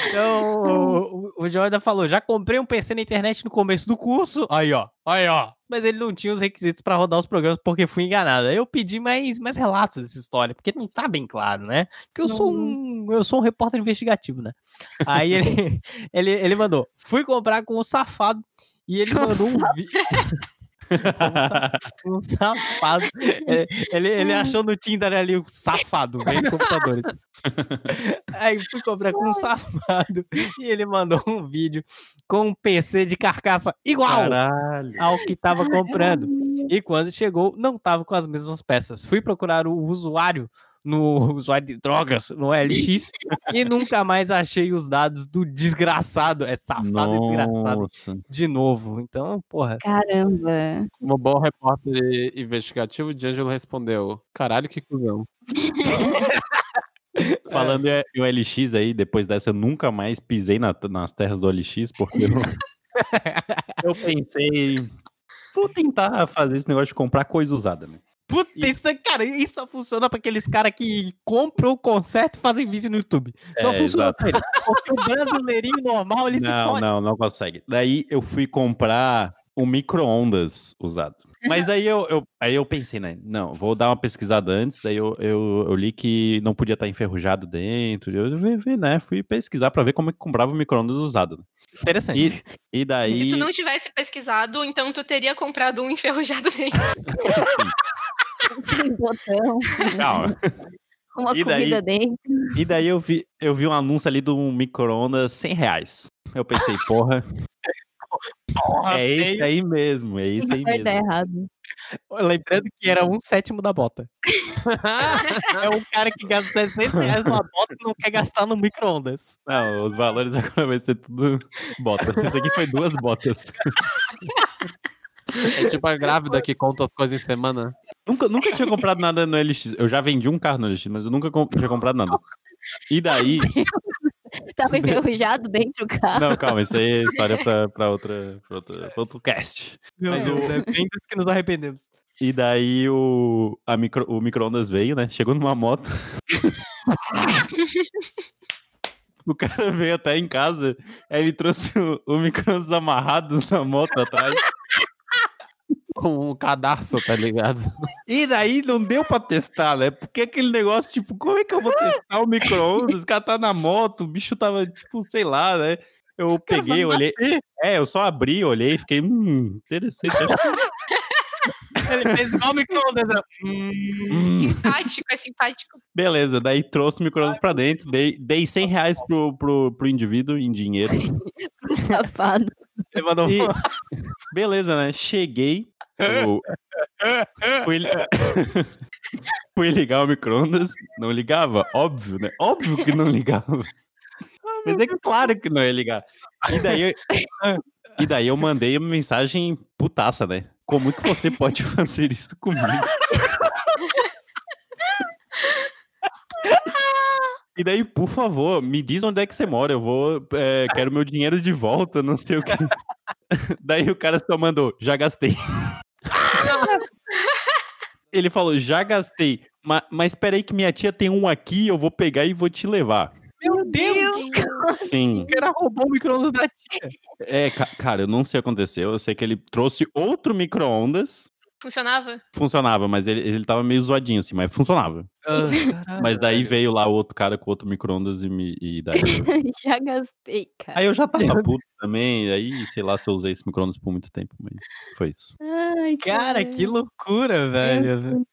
[SPEAKER 1] Então, o, o- o Jordan falou: já comprei um PC na internet no começo do curso. Aí, ó, aí, ó. Mas ele não tinha os requisitos pra rodar os programas porque fui enganado. Aí eu pedi mais, mais relatos dessa história, porque não tá bem claro, né? Porque eu sou um, eu sou um repórter investigativo, né? Aí ele, ele, ele mandou: fui comprar com o safado e ele mandou um vídeo. um safado. É, Ele, ele achou no Tinder ali o safado, vem computadores. Aí fui comprar com um safado e ele mandou um vídeo com um PC de carcaça igual
[SPEAKER 2] Caralho.
[SPEAKER 1] ao que tava comprando. E quando chegou, não tava com as mesmas peças. Fui procurar o usuário no usuário de drogas no LX e nunca mais achei os dados do desgraçado. É safado e desgraçado
[SPEAKER 2] Nossa.
[SPEAKER 1] de novo. Então, porra.
[SPEAKER 6] Caramba.
[SPEAKER 4] Como bom repórter investigativo, o D'Angelo respondeu: Caralho, que cuzão.
[SPEAKER 2] Falando em em OLX aí, depois dessa eu nunca mais pisei na- nas terras do OLX, porque eu, eu pensei, vou tentar fazer esse negócio de comprar coisa usada, né?
[SPEAKER 1] Puta, isso, é- cara, isso só funciona pra aqueles caras que compram o concerto e fazem vídeo no YouTube. Só
[SPEAKER 2] É,
[SPEAKER 1] funciona
[SPEAKER 2] exato.
[SPEAKER 1] pra. Porque o brasileirinho normal, ele se
[SPEAKER 2] Não,
[SPEAKER 1] fode.
[SPEAKER 2] não, não consegue. Daí eu fui comprar um micro-ondas usado. Mas aí eu, eu- aí eu pensei, né? Não, vou dar uma pesquisada antes. Daí eu, eu, eu li que não podia estar enferrujado dentro. Eu vi, vi, né? Fui pesquisar pra ver como é que comprava o micro-ondas usado.
[SPEAKER 1] Interessante.
[SPEAKER 2] E, e daí.
[SPEAKER 3] Se tu não tivesse pesquisado, então tu teria comprado um enferrujado dentro.
[SPEAKER 6] Botão,
[SPEAKER 2] Calma.
[SPEAKER 6] uma
[SPEAKER 2] E daí?
[SPEAKER 6] comida dentro.
[SPEAKER 2] E daí eu vi, eu vi um anúncio ali do micro-ondas 100 reais. Eu pensei, porra,
[SPEAKER 1] Porra,
[SPEAKER 2] é esse
[SPEAKER 1] feio.
[SPEAKER 2] aí mesmo, é esse aí
[SPEAKER 6] Vai dar
[SPEAKER 2] mesmo.
[SPEAKER 6] errado.
[SPEAKER 1] Lembrando que era um sétimo da bota. é um cara que gasta 60 reais numa bota e não quer gastar no micro-ondas.
[SPEAKER 2] Não, os valores agora vai ser tudo bota. Isso aqui foi duas botas.
[SPEAKER 4] É tipo a grávida que conta as coisas em semana.
[SPEAKER 2] Nunca, nunca tinha comprado nada no LX. Eu já vendi um carro no LX, mas eu nunca com- tinha comprado nada. E daí.
[SPEAKER 6] Tava enferrujado dentro do carro.
[SPEAKER 2] Não, calma, isso aí é história pra, pra, outra, pra, outra, pra outro cast.
[SPEAKER 1] Meu
[SPEAKER 2] Mas
[SPEAKER 1] Deus,
[SPEAKER 2] o-
[SPEAKER 1] é bem que nos arrependemos.
[SPEAKER 2] E daí o, a micro, o micro-ondas veio, né? Chegou numa moto. o cara veio até em casa, aí ele trouxe o, o micro-ondas amarrado na moto atrás.
[SPEAKER 4] Com um cadarço, tá ligado?
[SPEAKER 2] E daí não deu pra testar, né? Porque aquele negócio, tipo, como é que eu vou testar o micro-ondas? O cara tá na moto, o bicho tava, tipo, sei lá, né? Eu peguei, olhei. É, eu só abri, olhei, fiquei, hum, interessante.
[SPEAKER 1] Ele fez igual micro-ondas. né? Hum,
[SPEAKER 2] hum.
[SPEAKER 3] Simpático, é simpático.
[SPEAKER 2] Beleza, daí trouxe o micro-ondas pra dentro, dei, dei 100 reais pro, pro, pro indivíduo em dinheiro.
[SPEAKER 6] Safado.
[SPEAKER 1] Ele mandou
[SPEAKER 2] E, beleza, né? Cheguei. Eu- fui, li- fui ligar o micro-ondas. Não ligava? Óbvio, né? Óbvio que não ligava. Mas é claro que não ia ligar. E daí, eu- e daí eu mandei uma mensagem putaça, né? Como que você pode fazer isso comigo? E daí, por favor, me diz onde é que você mora. Eu vou. é, quero meu dinheiro de volta, não sei o que. Daí o cara só mandou, já gastei. Ele falou, já gastei. Mas, mas peraí que minha tia tem um aqui, eu vou pegar e vou te levar.
[SPEAKER 1] Meu Deus!
[SPEAKER 2] Sim.
[SPEAKER 1] O cara roubou o micro-ondas da tia.
[SPEAKER 2] É, ca- cara, eu não sei o que aconteceu. Eu sei que ele trouxe outro micro-ondas.
[SPEAKER 3] Funcionava?
[SPEAKER 2] Funcionava, mas ele, ele tava meio zoadinho, assim, mas funcionava. Mas daí veio lá o outro cara com outro micro-ondas e, me, e daí.
[SPEAKER 6] Já gastei, cara.
[SPEAKER 2] Aí eu já tava puto também. Aí, sei lá se eu usei esse micro-ondas por muito tempo, mas foi isso.
[SPEAKER 6] Ai,
[SPEAKER 1] Cara, que loucura, velho.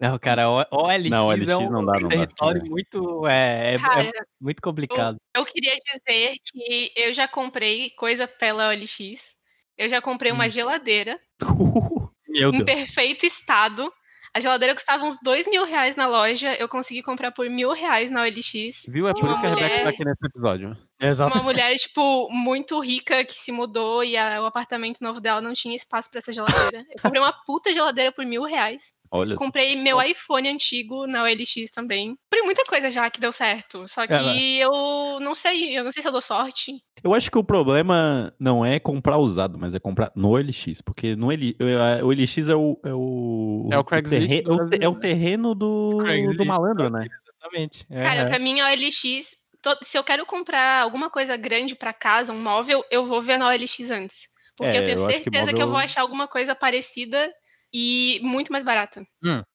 [SPEAKER 1] Não, cara, o- OLX,
[SPEAKER 2] Não, OLX
[SPEAKER 1] é um
[SPEAKER 2] não dá, não dá.
[SPEAKER 1] território
[SPEAKER 2] É.
[SPEAKER 1] muito. É, é- é
[SPEAKER 3] Cara,
[SPEAKER 1] muito complicado.
[SPEAKER 3] eu queria dizer que eu já comprei coisa pela OLX. Eu já comprei uma geladeira
[SPEAKER 1] Meu
[SPEAKER 3] em
[SPEAKER 1] Deus.
[SPEAKER 3] perfeito estado. A geladeira custava uns dois mil reais na loja. Eu consegui comprar por mil reais na OLX.
[SPEAKER 4] Viu? É por
[SPEAKER 3] Uma
[SPEAKER 4] isso que a Rebeca
[SPEAKER 3] mulher-
[SPEAKER 4] tá aqui nesse episódio.
[SPEAKER 1] Exato.
[SPEAKER 3] Uma mulher, tipo, muito rica que se mudou e a- o apartamento novo dela não tinha espaço pra essa geladeira. Eu comprei uma puta geladeira por mil reais.
[SPEAKER 2] Olha.
[SPEAKER 3] Comprei meu iPhone antigo na OLX também. Comprei muita coisa já que deu certo. Só que
[SPEAKER 1] É, vai.
[SPEAKER 3] eu não sei, eu não sei se eu dou sorte.
[SPEAKER 2] Eu acho que o problema não é comprar usado, mas é comprar no OLX. Porque no L, o OLX é o. É o,
[SPEAKER 4] É o Craigslist
[SPEAKER 2] terre-
[SPEAKER 4] do
[SPEAKER 2] é o, é o
[SPEAKER 4] né?
[SPEAKER 2] terreno do,
[SPEAKER 1] Craigslist
[SPEAKER 2] do malandro, né?
[SPEAKER 1] Exatamente. É,
[SPEAKER 3] Cara,
[SPEAKER 1] é.
[SPEAKER 3] pra mim a OLX, se eu quero comprar alguma coisa grande pra casa, um móvel, eu vou ver na OLX antes. Porque
[SPEAKER 2] É,
[SPEAKER 3] eu tenho
[SPEAKER 2] eu acho que
[SPEAKER 3] certeza que, eu
[SPEAKER 2] móvel-
[SPEAKER 3] vou achar alguma coisa parecida e muito mais barata.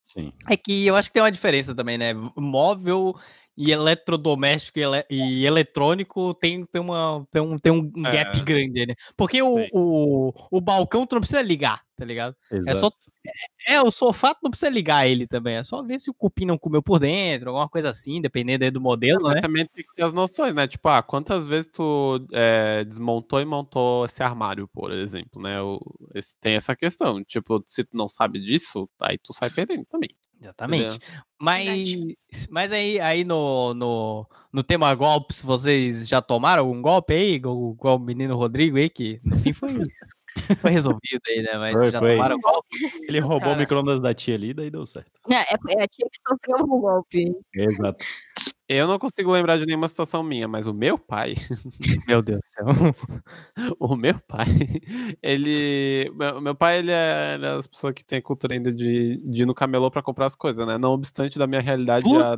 [SPEAKER 2] Sim.
[SPEAKER 1] É que eu acho que tem uma diferença também, né? Móvel e eletrodoméstico e, ele- e eletrônico tem, tem, uma, tem um, tem um
[SPEAKER 4] É.
[SPEAKER 1] gap grande aí, né? Porque o, o, o balcão tu não precisa ligar, tá ligado? É
[SPEAKER 2] Exato.
[SPEAKER 1] só. É, o sofá tu não precisa ligar ele também. É só ver se o cupim não comeu por dentro, alguma coisa assim, dependendo aí do modelo, né?
[SPEAKER 4] também tem que ter as noções, né? Tipo, ah, quantas vezes tu é, desmontou e montou esse armário, por exemplo, né? O- esse- tem essa questão. Tipo, se tu não sabe disso, aí tu sai perdendo também.
[SPEAKER 1] Exatamente. Mas, mas aí, aí no, no, no tema golpes, vocês já tomaram algum golpe aí? Igual, igual o menino Rodrigo aí, que no fim foi, foi resolvido aí, né? Mas
[SPEAKER 2] Foi,
[SPEAKER 1] vocês já
[SPEAKER 2] foi.
[SPEAKER 1] tomaram golpe?
[SPEAKER 2] Ele roubou
[SPEAKER 1] Cara.
[SPEAKER 2] o micro-ondas da tia ali, daí deu certo.
[SPEAKER 6] É, é, é a tia que sofreu um golpe.
[SPEAKER 2] Exato.
[SPEAKER 4] Eu não consigo lembrar de nenhuma situação minha, mas o meu pai,
[SPEAKER 1] Meu Deus do céu.
[SPEAKER 4] o meu pai, ele. Meu, meu pai, ele é ele é as pessoas que tem cultura ainda de, de ir no camelô pra comprar as coisas, né? Não obstante da minha realidade há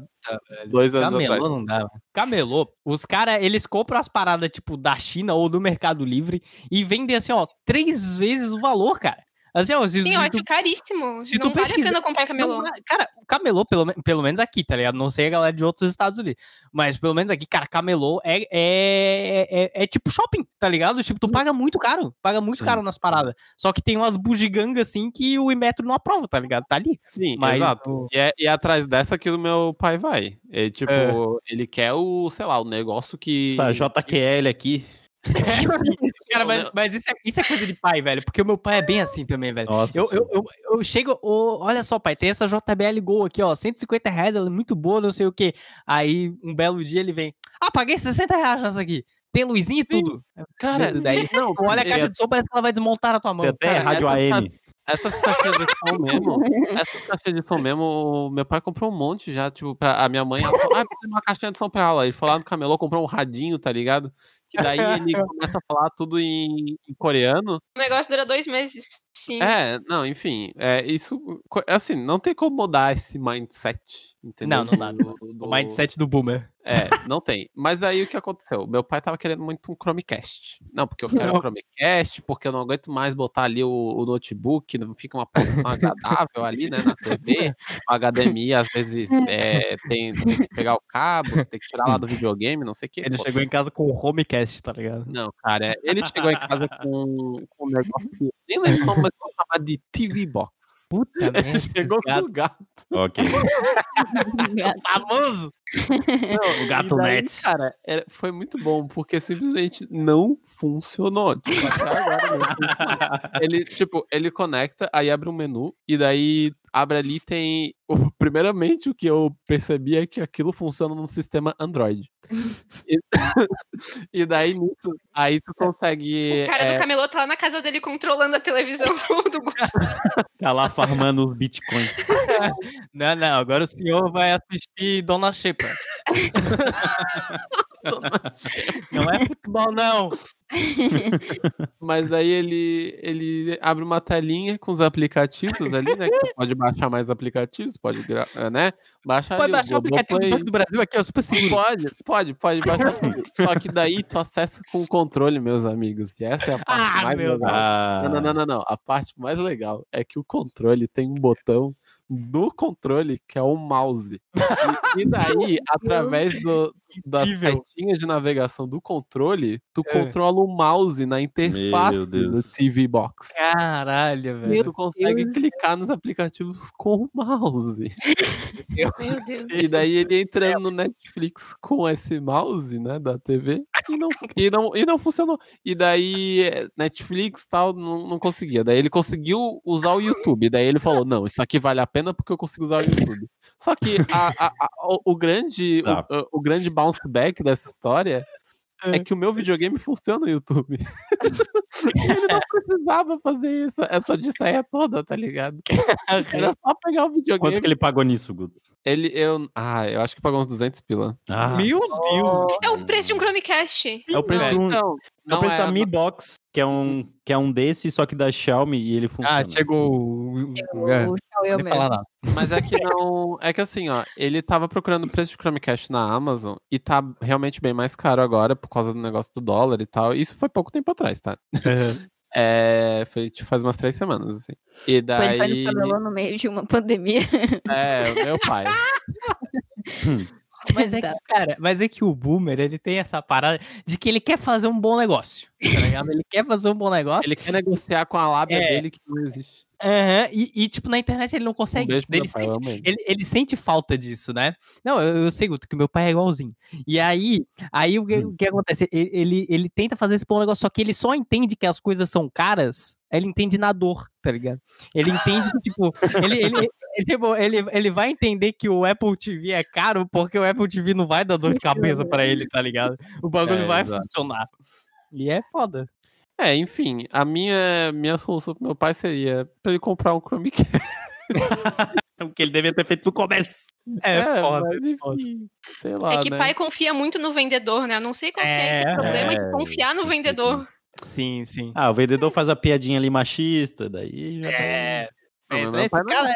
[SPEAKER 4] dois anos
[SPEAKER 1] Camelô
[SPEAKER 4] atrás.
[SPEAKER 1] não dá. velho. Camelô, os caras, eles compram as paradas, tipo, da China ou do Mercado Livre e vendem, assim, ó, três vezes o valor, cara. Assim, ó, se,
[SPEAKER 3] Sim,
[SPEAKER 1] se
[SPEAKER 3] eu
[SPEAKER 1] tu-
[SPEAKER 3] acho caríssimo.
[SPEAKER 1] se tu
[SPEAKER 3] não vale a pena comprar camelô.
[SPEAKER 1] Não, cara, o camelô, pelo, pelo menos aqui, tá ligado? Não sei a galera de outros estados ali. Mas pelo menos aqui, cara, camelô é, é, é, é tipo shopping, tá ligado? Tipo, tu paga muito caro. Paga muito
[SPEAKER 2] Sim.
[SPEAKER 1] caro nas paradas. Só que tem umas bugigangas assim que o Imetro não aprova, tá ligado? Tá ali.
[SPEAKER 4] Sim,
[SPEAKER 1] Mas
[SPEAKER 4] exato.
[SPEAKER 1] o-
[SPEAKER 4] E é, e é atrás dessa que o meu pai vai. Ele, tipo,
[SPEAKER 1] É.
[SPEAKER 4] ele quer o, sei lá, o negócio que.
[SPEAKER 2] Essa JQL aqui.
[SPEAKER 1] Cara, mas, mas isso, é, isso é coisa de pai, velho. Porque o meu pai é bem assim também, velho.
[SPEAKER 2] Nossa,
[SPEAKER 1] Eu, eu, eu, eu chego, ô, olha só, pai, tem essa JBL Gol aqui, ó, 150 reais, ela é muito boa, não sei o quê. Aí, um belo dia ele vem, ah, paguei 60 reais nessa aqui. Tem luzinha e
[SPEAKER 4] Sim.
[SPEAKER 1] tudo.
[SPEAKER 4] Cara,
[SPEAKER 1] daí,
[SPEAKER 4] não,
[SPEAKER 1] olha a caixa de som, parece que ela vai desmontar na tua mão.
[SPEAKER 2] Tem até
[SPEAKER 4] cara,
[SPEAKER 2] rádio
[SPEAKER 4] essa
[SPEAKER 2] AM.
[SPEAKER 4] Essas caixas de som mesmo, essas caixas de som mesmo, o meu pai comprou um monte já, tipo, pra a minha mãe, ela falou, ah, precisa de uma caixinha de som pra aula. Ele foi lá no camelô, comprou um radinho, tá ligado? Que daí ele começa a falar tudo em, em coreano.
[SPEAKER 3] O negócio dura dois meses. Sim.
[SPEAKER 4] É, não, enfim, é isso, assim, não tem como mudar esse mindset, entendeu?
[SPEAKER 1] Não, não dá,
[SPEAKER 4] Do-
[SPEAKER 1] O
[SPEAKER 4] do-
[SPEAKER 1] mindset do boomer.
[SPEAKER 4] É, não tem. Mas aí o que aconteceu? Meu pai tava querendo muito um Chromecast. Não, porque eu quero um Chromecast, porque eu não aguento mais botar ali o, o notebook, não fica uma posição agradável ali, né, na TV. O HDMI, às vezes, é, tem, tem que pegar o cabo, tem que tirar lá do videogame, não sei o que.
[SPEAKER 1] Ele chegou em casa com o Homecast, tá ligado?
[SPEAKER 4] Não, cara, é- ele chegou em casa com, com um negócio que nem lembro como, mas chamar de TV Box.
[SPEAKER 1] Puta merda.
[SPEAKER 4] Chegou com o gato.
[SPEAKER 2] Ok.
[SPEAKER 1] famoso.
[SPEAKER 4] Não,
[SPEAKER 2] O gato
[SPEAKER 4] daí,
[SPEAKER 2] Nets.
[SPEAKER 4] Cara, era- foi muito bom, porque simplesmente não funcionou. Tipo, até agora não funcionou. Ele, tipo, ele conecta, aí abre um menu, e daí abre ali tem. o- primeiramente, o que eu percebi é que aquilo funciona no sistema Android. E, e daí nisso, aí tu consegue.
[SPEAKER 3] O cara
[SPEAKER 4] é,
[SPEAKER 3] do camelô tá lá na casa dele controlando a televisão do, do Guto.
[SPEAKER 2] Tá lá farmando os bitcoins.
[SPEAKER 1] Não, não, agora o senhor vai assistir Dona Xepa. Não é futebol, não.
[SPEAKER 4] Mas daí ele, ele abre uma telinha com os aplicativos ali, né? Que pode baixar mais aplicativos, pode, eh, né? Baixar
[SPEAKER 1] Pode baixar o aplicativo do
[SPEAKER 4] Globoplay.
[SPEAKER 1] Banco do Brasil aqui, ó, super seguro.
[SPEAKER 4] Pode, pode, pode baixar tudo. Só que daí tu acessa com o controle, meus amigos. E essa é a parte
[SPEAKER 1] Ah,
[SPEAKER 4] mais legal.
[SPEAKER 2] Ah,
[SPEAKER 4] Não, não, não, não, não. A parte mais legal é que o controle tem um botão do controle que é o mouse. E, e daí, através do, das setinhas de navegação do controle, tu
[SPEAKER 1] É.
[SPEAKER 4] controla o mouse na interface do
[SPEAKER 2] Deus.
[SPEAKER 4] TV Box.
[SPEAKER 1] Caralho,
[SPEAKER 4] E
[SPEAKER 1] velho.
[SPEAKER 4] tu consegue clicar nos aplicativos com o mouse.
[SPEAKER 3] Meu Deus.
[SPEAKER 4] E daí ele entrando no Netflix com esse mouse, né, da TV, e não, e não, e não funcionou. E daí eh, Netflix e tal, não, não conseguia. Daí ele conseguiu usar o YouTube. Daí ele falou: não, isso aqui vale a pena porque eu consigo usar o YouTube. Só que a- a- a- o, o grande,
[SPEAKER 2] Tá.
[SPEAKER 4] o, o grande bounce back dessa história é que o meu videogame funciona no YouTube. Ele não precisava fazer isso, essa dissaia toda, tá ligado? Era só pegar o videogame.
[SPEAKER 2] Quanto que ele pagou nisso, Guto?
[SPEAKER 4] Ele, eu, ah, eu acho que pagou uns 200 pila.
[SPEAKER 2] Ah,
[SPEAKER 1] Meu Deus!
[SPEAKER 3] É o preço de um Chromecast.
[SPEAKER 2] é o preço, de um,
[SPEAKER 4] Então,
[SPEAKER 2] é o preço da
[SPEAKER 4] é,
[SPEAKER 2] Mi Box, que é um, que é um desse, só que da Xiaomi e ele funciona.
[SPEAKER 1] Ah, chegou. o-
[SPEAKER 6] O
[SPEAKER 1] É,
[SPEAKER 6] Xiaomi
[SPEAKER 1] não
[SPEAKER 6] mesmo.
[SPEAKER 1] falar nada.
[SPEAKER 4] Mas é que não. É que assim, ó, ele tava procurando o preço de Chromecast na Amazon e tá realmente bem mais caro agora por causa do negócio do dólar e tal. Isso foi pouco tempo atrás, tá? É, foi tipo faz umas três semanas, assim. E
[SPEAKER 6] Foi ele foi
[SPEAKER 4] daí.
[SPEAKER 6] no meio de uma pandemia.
[SPEAKER 4] É, o meu pai.
[SPEAKER 1] Mas é que, cara, mas é que o boomer, ele tem essa parada de que ele quer fazer um bom negócio. Tá ligado? Ele quer fazer um bom negócio.
[SPEAKER 4] Ele quer negociar com a lábia
[SPEAKER 1] É.
[SPEAKER 4] dele que não existe.
[SPEAKER 1] Aham, e, e, tipo, na internet ele não
[SPEAKER 4] Um
[SPEAKER 1] consegue.
[SPEAKER 4] pro
[SPEAKER 1] ele,
[SPEAKER 4] pai,
[SPEAKER 1] sente,
[SPEAKER 4] ele.
[SPEAKER 1] ele, sente falta disso, né? Não, eu, eu sei, Guto, que meu pai é igualzinho. E aí, aí o, que, o que acontece? Ele, ele, ele tenta fazer esse bom negócio, só que ele só entende que as coisas são caras, ele entende na dor, tá ligado? Ele entende que, tipo, ele, ele, tipo, ele, ele vai entender que o Apple TV é caro porque o Apple TV não vai dar dor de cabeça pra ele, tá ligado? O bagulho
[SPEAKER 4] É,
[SPEAKER 1] vai
[SPEAKER 4] exato.
[SPEAKER 1] funcionar. E é foda.
[SPEAKER 4] É, enfim, a minha, minha solução pro meu pai seria pra ele comprar um Chromecast.
[SPEAKER 2] O que ele devia ter feito no começo.
[SPEAKER 1] É, foda.
[SPEAKER 4] mas enfim, sei lá,
[SPEAKER 3] É que
[SPEAKER 4] né?
[SPEAKER 3] pai confia muito no vendedor, né? Eu não sei qual que é esse
[SPEAKER 1] É,
[SPEAKER 3] problema de
[SPEAKER 2] é.
[SPEAKER 3] confiar no vendedor.
[SPEAKER 1] Sim, sim.
[SPEAKER 2] Ah, o vendedor faz a piadinha ali machista, daí já
[SPEAKER 1] É.
[SPEAKER 4] Não, mas meu
[SPEAKER 1] esse
[SPEAKER 4] pai não é
[SPEAKER 1] cara,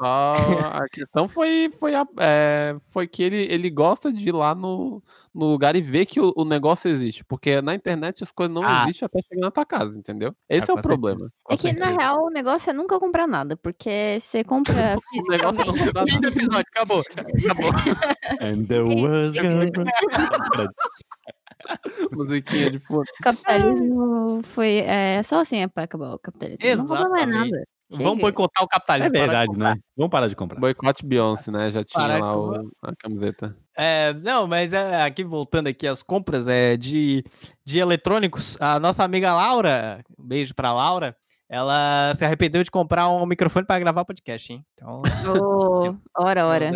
[SPEAKER 4] Só a questão foi, foi, a- é, foi que ele, ele gosta de ir lá no, no lugar e ver que o, o negócio existe. Porque na internet as coisas não
[SPEAKER 1] Ah,
[SPEAKER 4] existem até chegar na tua casa, entendeu? Esse
[SPEAKER 1] Ah,
[SPEAKER 4] é o problema.
[SPEAKER 1] certeza, com
[SPEAKER 6] É que, na real, o negócio é nunca comprar nada, porque você compra
[SPEAKER 4] O negócio não se dá
[SPEAKER 1] Fim do episódio, acabou. Acabou.
[SPEAKER 2] And there was
[SPEAKER 4] musiquinha de fundo.
[SPEAKER 6] O capitalismo foi é, só assim é pra acabar o capitalismo. Não compra mais
[SPEAKER 1] Exatamente.
[SPEAKER 6] Nada.
[SPEAKER 1] Vamos
[SPEAKER 6] Chega.
[SPEAKER 1] boicotar o
[SPEAKER 2] É
[SPEAKER 1] capitalismo. de
[SPEAKER 2] verdade, né? Vamos parar de comprar.
[SPEAKER 4] Boicote Beyoncé, né? Já tinha
[SPEAKER 1] Parar
[SPEAKER 4] lá o- a camiseta.
[SPEAKER 1] É, não, mas é, aqui voltando aqui às compras é, de, de eletrônicos, a nossa amiga Laura, um beijo pra Laura, ela se arrependeu de comprar um microfone para gravar podcast, hein? Então,
[SPEAKER 6] Ô, ora, ora.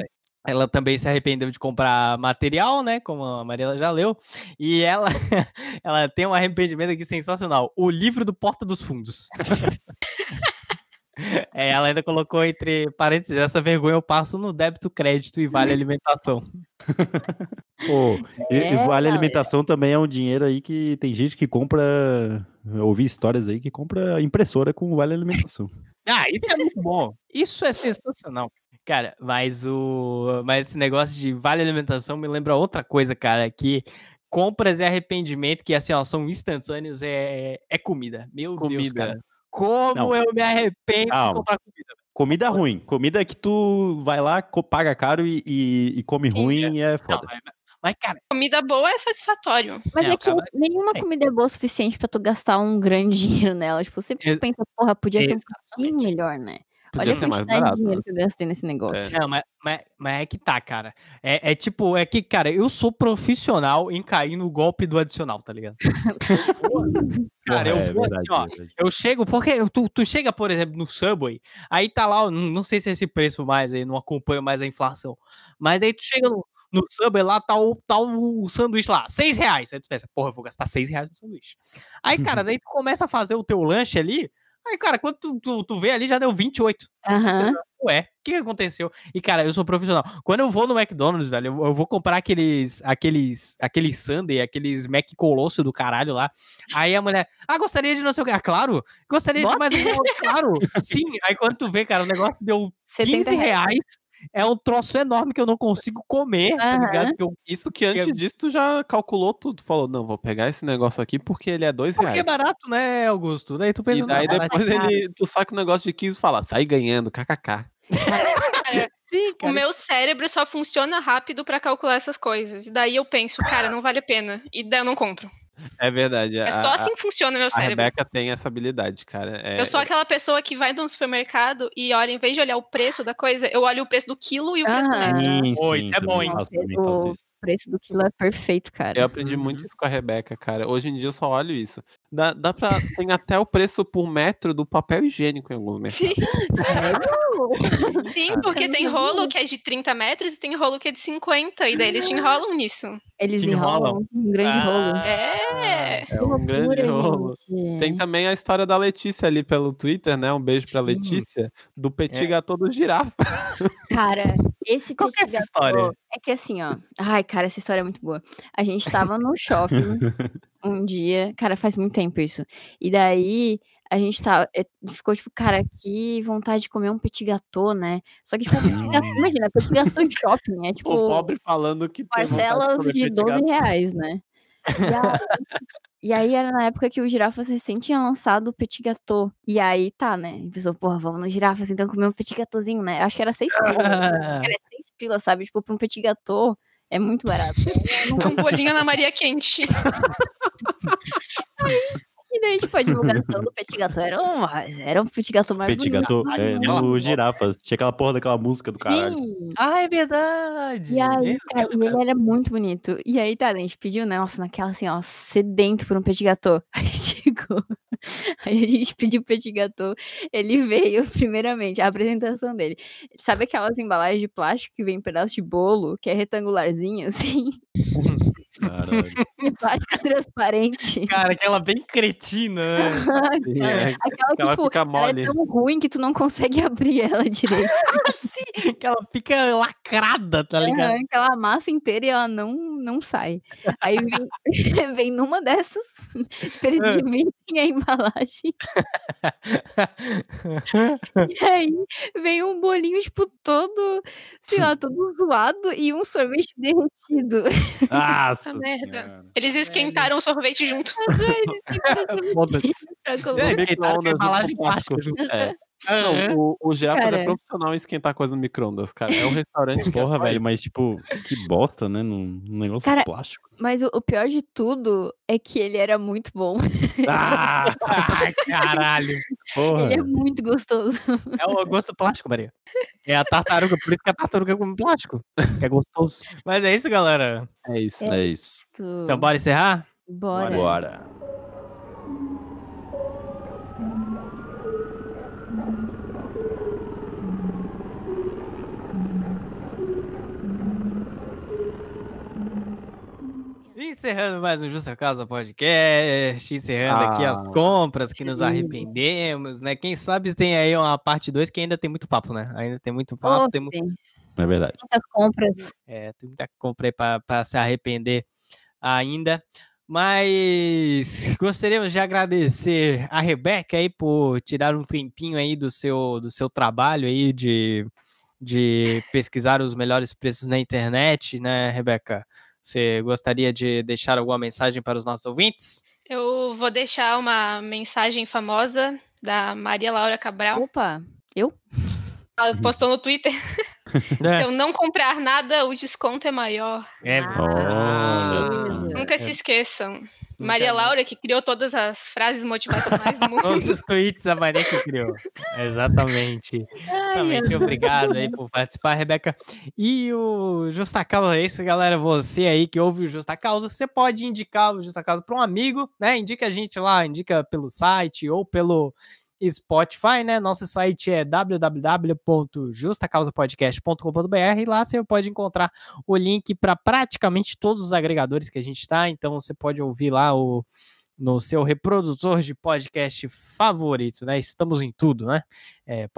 [SPEAKER 1] ela também se arrependeu de comprar material, né? Como a Mariela já leu. E ela, ela tem um arrependimento aqui sensacional. O livro do Porta dos Fundos. É, ela ainda colocou entre parênteses, essa vergonha eu passo no débito, crédito e vale alimentação.
[SPEAKER 2] Pô, e- e
[SPEAKER 6] É,
[SPEAKER 2] vale
[SPEAKER 6] galera.
[SPEAKER 2] alimentação também é um dinheiro aí que tem gente que compra. Eu ouvi histórias aí que compra impressora com vale alimentação.
[SPEAKER 1] Ah, isso é muito bom. Isso é sensacional. Cara, mas o. Mas esse negócio de vale alimentação me lembra outra coisa, cara, que compras e arrependimento, que assim, ó, são instantâneos, é, é comida. Meu Deus,
[SPEAKER 4] Comida.
[SPEAKER 1] cara. Como
[SPEAKER 2] Não.
[SPEAKER 1] eu me arrependo de comprar comida.
[SPEAKER 2] Comida ruim. Comida que tu vai lá, paga caro e, e- e come
[SPEAKER 3] Sim,
[SPEAKER 2] ruim é
[SPEAKER 1] Não,
[SPEAKER 2] foda.
[SPEAKER 1] mas, mas, cara,
[SPEAKER 3] Comida boa é satisfatório.
[SPEAKER 6] Mas
[SPEAKER 1] É,
[SPEAKER 6] é que
[SPEAKER 1] cara,
[SPEAKER 6] nenhuma
[SPEAKER 1] é.
[SPEAKER 6] comida é boa o suficiente pra tu gastar um grande dinheiro nela. Tipo, você
[SPEAKER 1] Ex-
[SPEAKER 6] pensa, porra, podia ser um pouquinho
[SPEAKER 1] exatamente.
[SPEAKER 6] melhor, né?
[SPEAKER 4] Podia
[SPEAKER 6] Olha a
[SPEAKER 4] ser mais
[SPEAKER 6] quantidade
[SPEAKER 4] barato.
[SPEAKER 6] de dinheiro
[SPEAKER 4] né?
[SPEAKER 6] que eu gastei nesse negócio.
[SPEAKER 1] Não, mas, mas, mas é que tá, cara. É, é tipo, é que, cara, eu sou profissional em cair no golpe do adicional, tá ligado? cara, eu
[SPEAKER 2] é
[SPEAKER 1] vou
[SPEAKER 2] verdade,
[SPEAKER 1] assim, ó,
[SPEAKER 2] verdade.
[SPEAKER 1] Eu chego, porque tu, tu chega, por exemplo, no Subway, aí tá lá, não, não sei se é esse preço mais aí, não acompanho mais a inflação. Mas daí tu chega no, no Subway, lá tá o, tá o sanduíche lá, seis reais. Aí tu pensa, porra, eu vou gastar seis reais no sanduíche. Aí, cara, daí tu começa a fazer o teu lanche ali, aí, cara, quando tu, tu, tu vê ali, já deu 28.
[SPEAKER 6] Aham.
[SPEAKER 1] Ué, o que, aconteceu? E, cara, eu sou profissional. Quando eu vou no McDonald's, velho, eu, eu vou comprar aqueles, aqueles, aqueles Sunday, aqueles Mac Colosso do caralho lá. Aí a mulher, ah, gostaria de não sei o que. Ah, claro, gostaria de
[SPEAKER 6] Bota.
[SPEAKER 1] mais um. real." Claro, sim. Aí quando tu vê, cara, o negócio deu
[SPEAKER 6] 70
[SPEAKER 1] 15 reais. É um troço enorme que eu não consigo comer, tá
[SPEAKER 6] Aham.
[SPEAKER 1] ligado? Que eu-
[SPEAKER 4] Isso que antes
[SPEAKER 1] Eu-
[SPEAKER 4] disso tu já calculou tudo. Falou, não, vou pegar esse negócio aqui porque ele é dois
[SPEAKER 1] Porque é
[SPEAKER 4] reais.
[SPEAKER 1] barato, né, Augusto? Daí tu pensa,
[SPEAKER 4] E daí
[SPEAKER 1] "Não,
[SPEAKER 4] depois
[SPEAKER 1] barato."
[SPEAKER 4] ele, tu saca o negócio de 15 e fala, sai ganhando, kkk.
[SPEAKER 1] Sim,
[SPEAKER 3] O meu cérebro só funciona rápido pra calcular essas coisas. E daí eu penso, cara, não vale a pena. E daí eu não compro.
[SPEAKER 4] É verdade.
[SPEAKER 3] É
[SPEAKER 4] a-
[SPEAKER 3] só
[SPEAKER 4] a-
[SPEAKER 3] assim que funciona meu
[SPEAKER 4] A
[SPEAKER 3] cérebro.
[SPEAKER 4] Rebeca tem essa habilidade, cara. É,
[SPEAKER 3] Eu sou aquela pessoa que vai no supermercado e olha, em vez de olhar o preço da coisa, eu olho o preço do quilo e o preço do
[SPEAKER 6] Aham.
[SPEAKER 3] litro.
[SPEAKER 2] Sim,
[SPEAKER 1] Oi,
[SPEAKER 2] sim,
[SPEAKER 1] isso é bom, hein?
[SPEAKER 6] O preço do quilo é perfeito, cara.
[SPEAKER 4] Eu aprendi
[SPEAKER 1] Uhum.
[SPEAKER 4] muito isso com a Rebeca, cara. Hoje em dia eu só olho isso. Dá, dá pra. Tem até o preço por metro do papel higiênico em alguns mercados.
[SPEAKER 3] Sim, sim, porque tem rolo que é de 30 metros e tem rolo que é de 50, e daí eles te enrolam nisso.
[SPEAKER 6] Eles
[SPEAKER 1] Que
[SPEAKER 6] enrolam um grande
[SPEAKER 1] Ah.
[SPEAKER 6] rolo.
[SPEAKER 3] É.
[SPEAKER 4] É um grande rolo.
[SPEAKER 6] gente.
[SPEAKER 4] Tem também a história da Letícia ali pelo Twitter, né? Um beijo pra
[SPEAKER 1] Sim.
[SPEAKER 4] Letícia, do petit
[SPEAKER 1] É.
[SPEAKER 4] gâteau do girafa.
[SPEAKER 6] Cara, esse
[SPEAKER 1] Qual que é
[SPEAKER 6] petit
[SPEAKER 1] essa
[SPEAKER 6] gâteau
[SPEAKER 1] história?
[SPEAKER 6] É que assim, ó. Ai, cara, essa história é muito boa. A gente tava no shopping um dia. Cara, faz muito tempo isso. E daí a gente tá, é, ficou tipo, cara, que vontade de comer um petit gâteau, né? Só que, tipo, gâteau, imagina, petit gâteau em shopping. É tipo.
[SPEAKER 4] O pobre falando que
[SPEAKER 6] parcelas de
[SPEAKER 4] petit
[SPEAKER 6] 12
[SPEAKER 4] gâteau.
[SPEAKER 6] reais, né? E aí, e aí era na época que o Girafas recém tinha lançado o Petit Gâteau. E aí tá, né? A pessoa, porra, vamos no Girafas então comer um Petit Gâteauzinho, né? Acho que era seis pilas.
[SPEAKER 1] Ah,
[SPEAKER 6] Era seis pilas, sabe? Tipo, pra um Petit Gâteau é muito barato.
[SPEAKER 3] É um bolinho na Maria Quente.
[SPEAKER 6] E daí, tipo, a divulgação do Petit Gâteau era um, era um Petit Gâteau mais
[SPEAKER 2] Petit
[SPEAKER 6] bonito.
[SPEAKER 2] Gâteau, é, no Girafas. Tinha aquela porra daquela música do caralho.
[SPEAKER 6] Sim.
[SPEAKER 1] Ah, é verdade.
[SPEAKER 6] E aí,
[SPEAKER 1] Meu
[SPEAKER 6] cara, e ele era muito bonito. E aí, tá, a gente pediu, né? Nossa, naquela assim, ó, sedento por um petit gâteau. Aí chegou. Aí a gente pediu petit gâteau. Ele veio, primeiramente, a apresentação dele. Sabe aquelas embalagens de plástico que vem um pedaço de bolo, que é retangularzinho, assim?
[SPEAKER 2] Caralho.
[SPEAKER 6] De plástico transparente.
[SPEAKER 1] Cara, aquela bem cretina, né?
[SPEAKER 4] Sim, é.
[SPEAKER 6] Aquela que,
[SPEAKER 4] Ela
[SPEAKER 6] tipo,
[SPEAKER 4] fica
[SPEAKER 6] ela
[SPEAKER 4] mole.
[SPEAKER 6] é tão ruim que tu não consegue abrir ela direito.
[SPEAKER 1] Sim, que ela fica lacrada, tá ligado?
[SPEAKER 6] Aham, Aquela massa inteira e ela não, não sai. Aí vem, vem numa dessas,
[SPEAKER 1] Ah.
[SPEAKER 6] dividem a embalagem. E aí vem um bolinho, tipo, todo, sei lá, todo zoado e um sorvete derretido.
[SPEAKER 2] Nossa
[SPEAKER 3] merda.
[SPEAKER 2] Senhora.
[SPEAKER 3] Eles esquentaram o sorvete junto.
[SPEAKER 1] É,
[SPEAKER 6] colocar.
[SPEAKER 1] esquentaram
[SPEAKER 4] no
[SPEAKER 1] embalagem plástica junto.
[SPEAKER 4] É. Não, o, o Girafas
[SPEAKER 6] Cara.
[SPEAKER 4] é profissional em esquentar coisa no micro-ondas, cara. É um restaurante que é
[SPEAKER 2] Porra, velho, mas tipo, que bosta, né? Num, num negócio
[SPEAKER 6] Cara,
[SPEAKER 2] plástico.
[SPEAKER 6] Mas o, o pior de tudo é que ele era muito bom.
[SPEAKER 1] Ah, ai, caralho.
[SPEAKER 2] Porra.
[SPEAKER 6] Ele é muito gostoso.
[SPEAKER 1] É o gosto plástico, Maria. É a tartaruga, por isso que a tartaruga come plástico. Que é gostoso. Mas é isso, galera.
[SPEAKER 4] É isso.
[SPEAKER 2] É isso.
[SPEAKER 1] Então, bora encerrar?
[SPEAKER 6] Bora.
[SPEAKER 2] Bora.
[SPEAKER 1] Encerrando mais um Justa Causa Podcast, encerrando aqui as
[SPEAKER 4] Ah,
[SPEAKER 1] compras que nos arrependemos, né? Quem sabe tem aí uma parte 2 que ainda tem muito papo, né? Ainda tem muito papo,
[SPEAKER 6] Oh,
[SPEAKER 1] tem mu-
[SPEAKER 6] tem
[SPEAKER 2] É verdade.
[SPEAKER 6] muitas compras.
[SPEAKER 1] É, tem muita compra aí pra, pra se arrepender ainda. Mas gostaríamos de agradecer a Rebeca aí por tirar um tempinho aí do seu, do seu trabalho aí de, de pesquisar os melhores preços na internet, né, Rebeca? Você gostaria de deixar alguma mensagem para os nossos ouvintes?
[SPEAKER 3] Eu vou deixar uma mensagem famosa da Maria Laura Cabral.
[SPEAKER 6] Opa, eu?
[SPEAKER 3] Ela postou no Twitter. Se eu não comprar nada, o desconto é maior.
[SPEAKER 1] É,
[SPEAKER 2] só.
[SPEAKER 3] Nunca se esqueçam. Maria. Laura, que criou todas as frases motivacionais do mundo.
[SPEAKER 1] Todos os tweets a Maria que criou. Exatamente. Exatamente. Obrigado aí por participar, Rebeca. E o Justa Causa é isso, galera. Você aí que ouve o Justa Causa, você pode indicar o Justa Causa para um amigo, né? Indica a gente lá, indica pelo site ou pelo Spotify, né? Nosso site é www.justacausapodcast.com.br e lá você pode encontrar o link para praticamente todos os agregadores que a gente está. Então você pode ouvir lá o no seu reprodutor de podcast favorito, né? Estamos em tudo, né? É,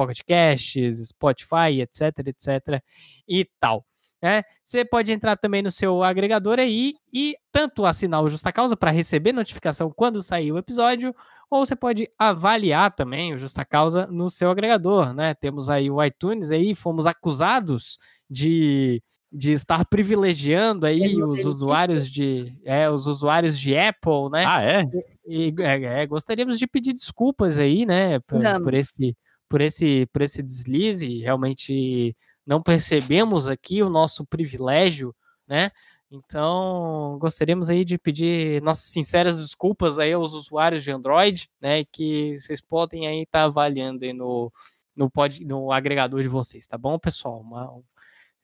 [SPEAKER 1] Spotify, etc, etc e tal. Né? Você pode entrar também no seu agregador aí e tanto assinar o Justa Causa para receber notificação quando sair o episódio, ou você pode avaliar também o Justa Causa no seu agregador, né? Temos aí o iTunes aí, fomos acusados de, de estar privilegiando aí os
[SPEAKER 6] Favoritíssimo.
[SPEAKER 1] usuários de é, os usuários de Apple, né?
[SPEAKER 2] Ah, é?
[SPEAKER 1] E é, é, gostaríamos de pedir desculpas aí, né, por, por esse por esse por esse deslize. Realmente não percebemos aqui o nosso privilégio, né? Então, gostaríamos aí de pedir nossas sinceras desculpas aí aos usuários de Android, né, que vocês podem aí estar avaliando aí no no, pod, no agregador de vocês, tá bom, pessoal? Uma-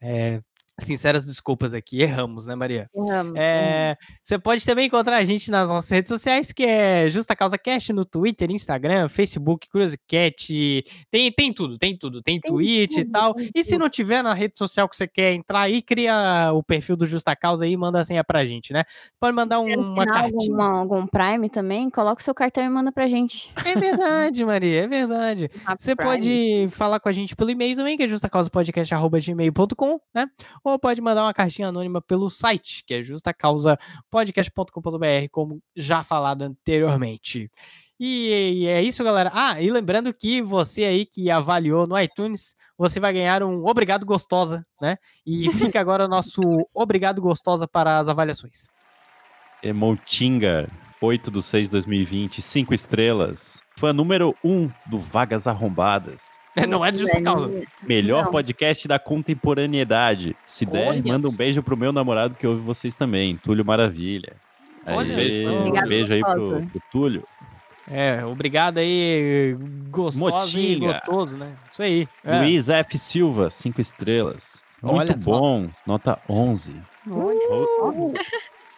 [SPEAKER 1] é, Sinceras desculpas aqui, erramos, né, Maria?
[SPEAKER 6] Erramos.
[SPEAKER 1] É, você pode também encontrar a gente nas nossas redes sociais, que é Justa Causa Cast no Twitter, Instagram, Facebook, Cruzecat, tem, tem tudo, tem tudo, tem,
[SPEAKER 6] Tem
[SPEAKER 1] e
[SPEAKER 6] tudo,
[SPEAKER 1] tal.
[SPEAKER 6] tem
[SPEAKER 1] E se não tiver na rede social que você quer entrar aí, cria o perfil do Justa Causa aí e manda a senha pra gente, né? Pode mandar um- uma cartinha.
[SPEAKER 6] alguma- algum Prime também, coloca o seu cartão e manda pra gente.
[SPEAKER 1] É verdade, Maria, é verdade. Você
[SPEAKER 6] Prime.
[SPEAKER 1] pode falar com a gente pelo e-mail também, que é justacausapodcast.gmail.com, né? Ou pode mandar uma cartinha anônima pelo site, que é justacausapodcast.com.br, como já falado anteriormente. E, é isso, galera. Ah, e lembrando que você aí que avaliou no iTunes, você vai ganhar um Obrigado Gostosa, né? E fica agora o nosso Obrigado Gostosa para as avaliações.
[SPEAKER 2] Emotinga, 8 do 6 de 2020, 5 estrelas. Fã número 1 do Vagas Arrombadas.
[SPEAKER 1] Não é de justa causa.
[SPEAKER 2] Melhor
[SPEAKER 6] Não.
[SPEAKER 2] podcast da contemporaneidade. Se der,
[SPEAKER 1] Olha
[SPEAKER 2] manda um
[SPEAKER 1] só.
[SPEAKER 2] beijo pro meu namorado que ouve vocês também, Túlio Maravilha.
[SPEAKER 1] Olha
[SPEAKER 2] Aí,
[SPEAKER 4] só.
[SPEAKER 2] um
[SPEAKER 6] Obrigado,
[SPEAKER 2] beijo aí pro, pro Túlio.
[SPEAKER 1] É, obrigado aí, gostoso e gostoso, né? Isso aí. é.
[SPEAKER 2] Luiz F. Silva, 5 estrelas. Muito
[SPEAKER 1] Olha só.
[SPEAKER 2] bom, nota 11. Ho-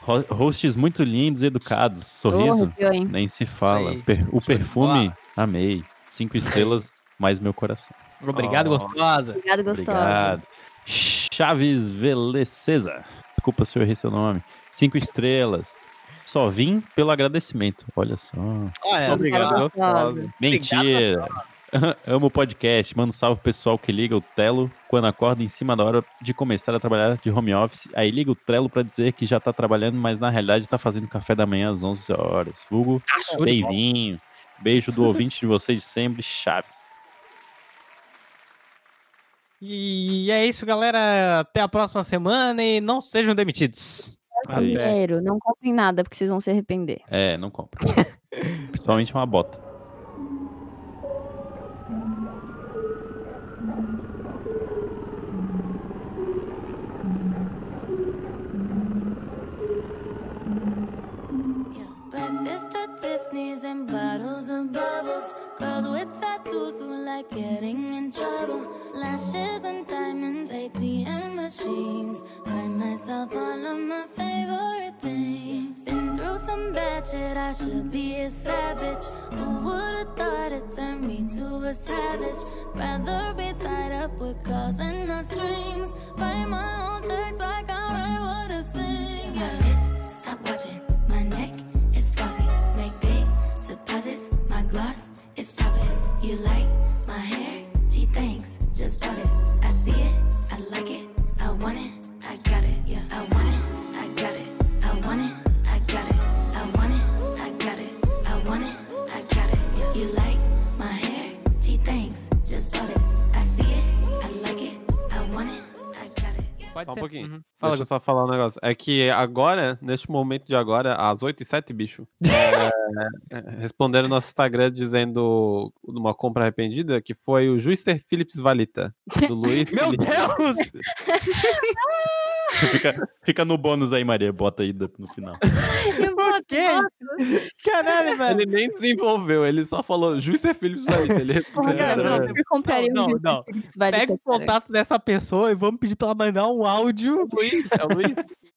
[SPEAKER 2] ho- hosts muito lindos e educados. Sorriso,
[SPEAKER 6] hein?
[SPEAKER 2] nem se fala.
[SPEAKER 1] Aí.
[SPEAKER 2] O perfume, amei. 5 estrelas, mais meu coração.
[SPEAKER 1] Obrigado,
[SPEAKER 4] Oh.
[SPEAKER 1] gostosa.
[SPEAKER 6] Obrigado, gostosa.
[SPEAKER 2] Obrigado. Chaves Velecesa. Desculpa se eu errei seu nome. Cinco estrelas. Só vim pelo agradecimento. Olha só.
[SPEAKER 1] Olha,
[SPEAKER 4] Obrigado,
[SPEAKER 6] gostosa.
[SPEAKER 4] gostosa.
[SPEAKER 2] Mentira. Amo o podcast. Manda um salve pro pessoal que liga o Telo quando acorda em cima da hora de começar a trabalhar de home office. Aí liga o Trello pra dizer que já tá trabalhando, mas na realidade tá fazendo café da manhã às 11 horas. Vulgo,
[SPEAKER 1] de bola.
[SPEAKER 2] bem-vinho. Beijo do ouvinte de vocês de sempre, Chaves.
[SPEAKER 1] E é isso, galera. Até a próxima semana e não sejam demitidos.
[SPEAKER 2] Aí.
[SPEAKER 6] Dinheiro, não comprem nada, porque vocês vão se arrepender.
[SPEAKER 2] É, não compra. Principalmente uma bota.
[SPEAKER 5] Rather
[SPEAKER 4] Deixa eu só falar um negócio. É que agora, neste momento de agora, às 8 e 7, bicho, é, é, responderam no nosso Instagram dizendo uma compra arrependida que foi o Juicer Philips Valita, do Luiz.
[SPEAKER 1] Meu
[SPEAKER 4] Felipe.
[SPEAKER 1] Deus!
[SPEAKER 2] Fica, fica no bônus aí, Maria. Bota aí no final.
[SPEAKER 6] Eu
[SPEAKER 1] quê? Caralho, velho.
[SPEAKER 4] Ele nem desenvolveu, ele só falou Juicer Philips Valita. Ele
[SPEAKER 6] Porra, cara,
[SPEAKER 1] Não,
[SPEAKER 6] eu super compraria
[SPEAKER 1] não,
[SPEAKER 6] um
[SPEAKER 1] não, não.
[SPEAKER 6] Phillips Valita,
[SPEAKER 1] Pega o contato dessa pessoa e vamos pedir pra ela mandar um áudio.
[SPEAKER 4] é o Luiz, é o Luiz.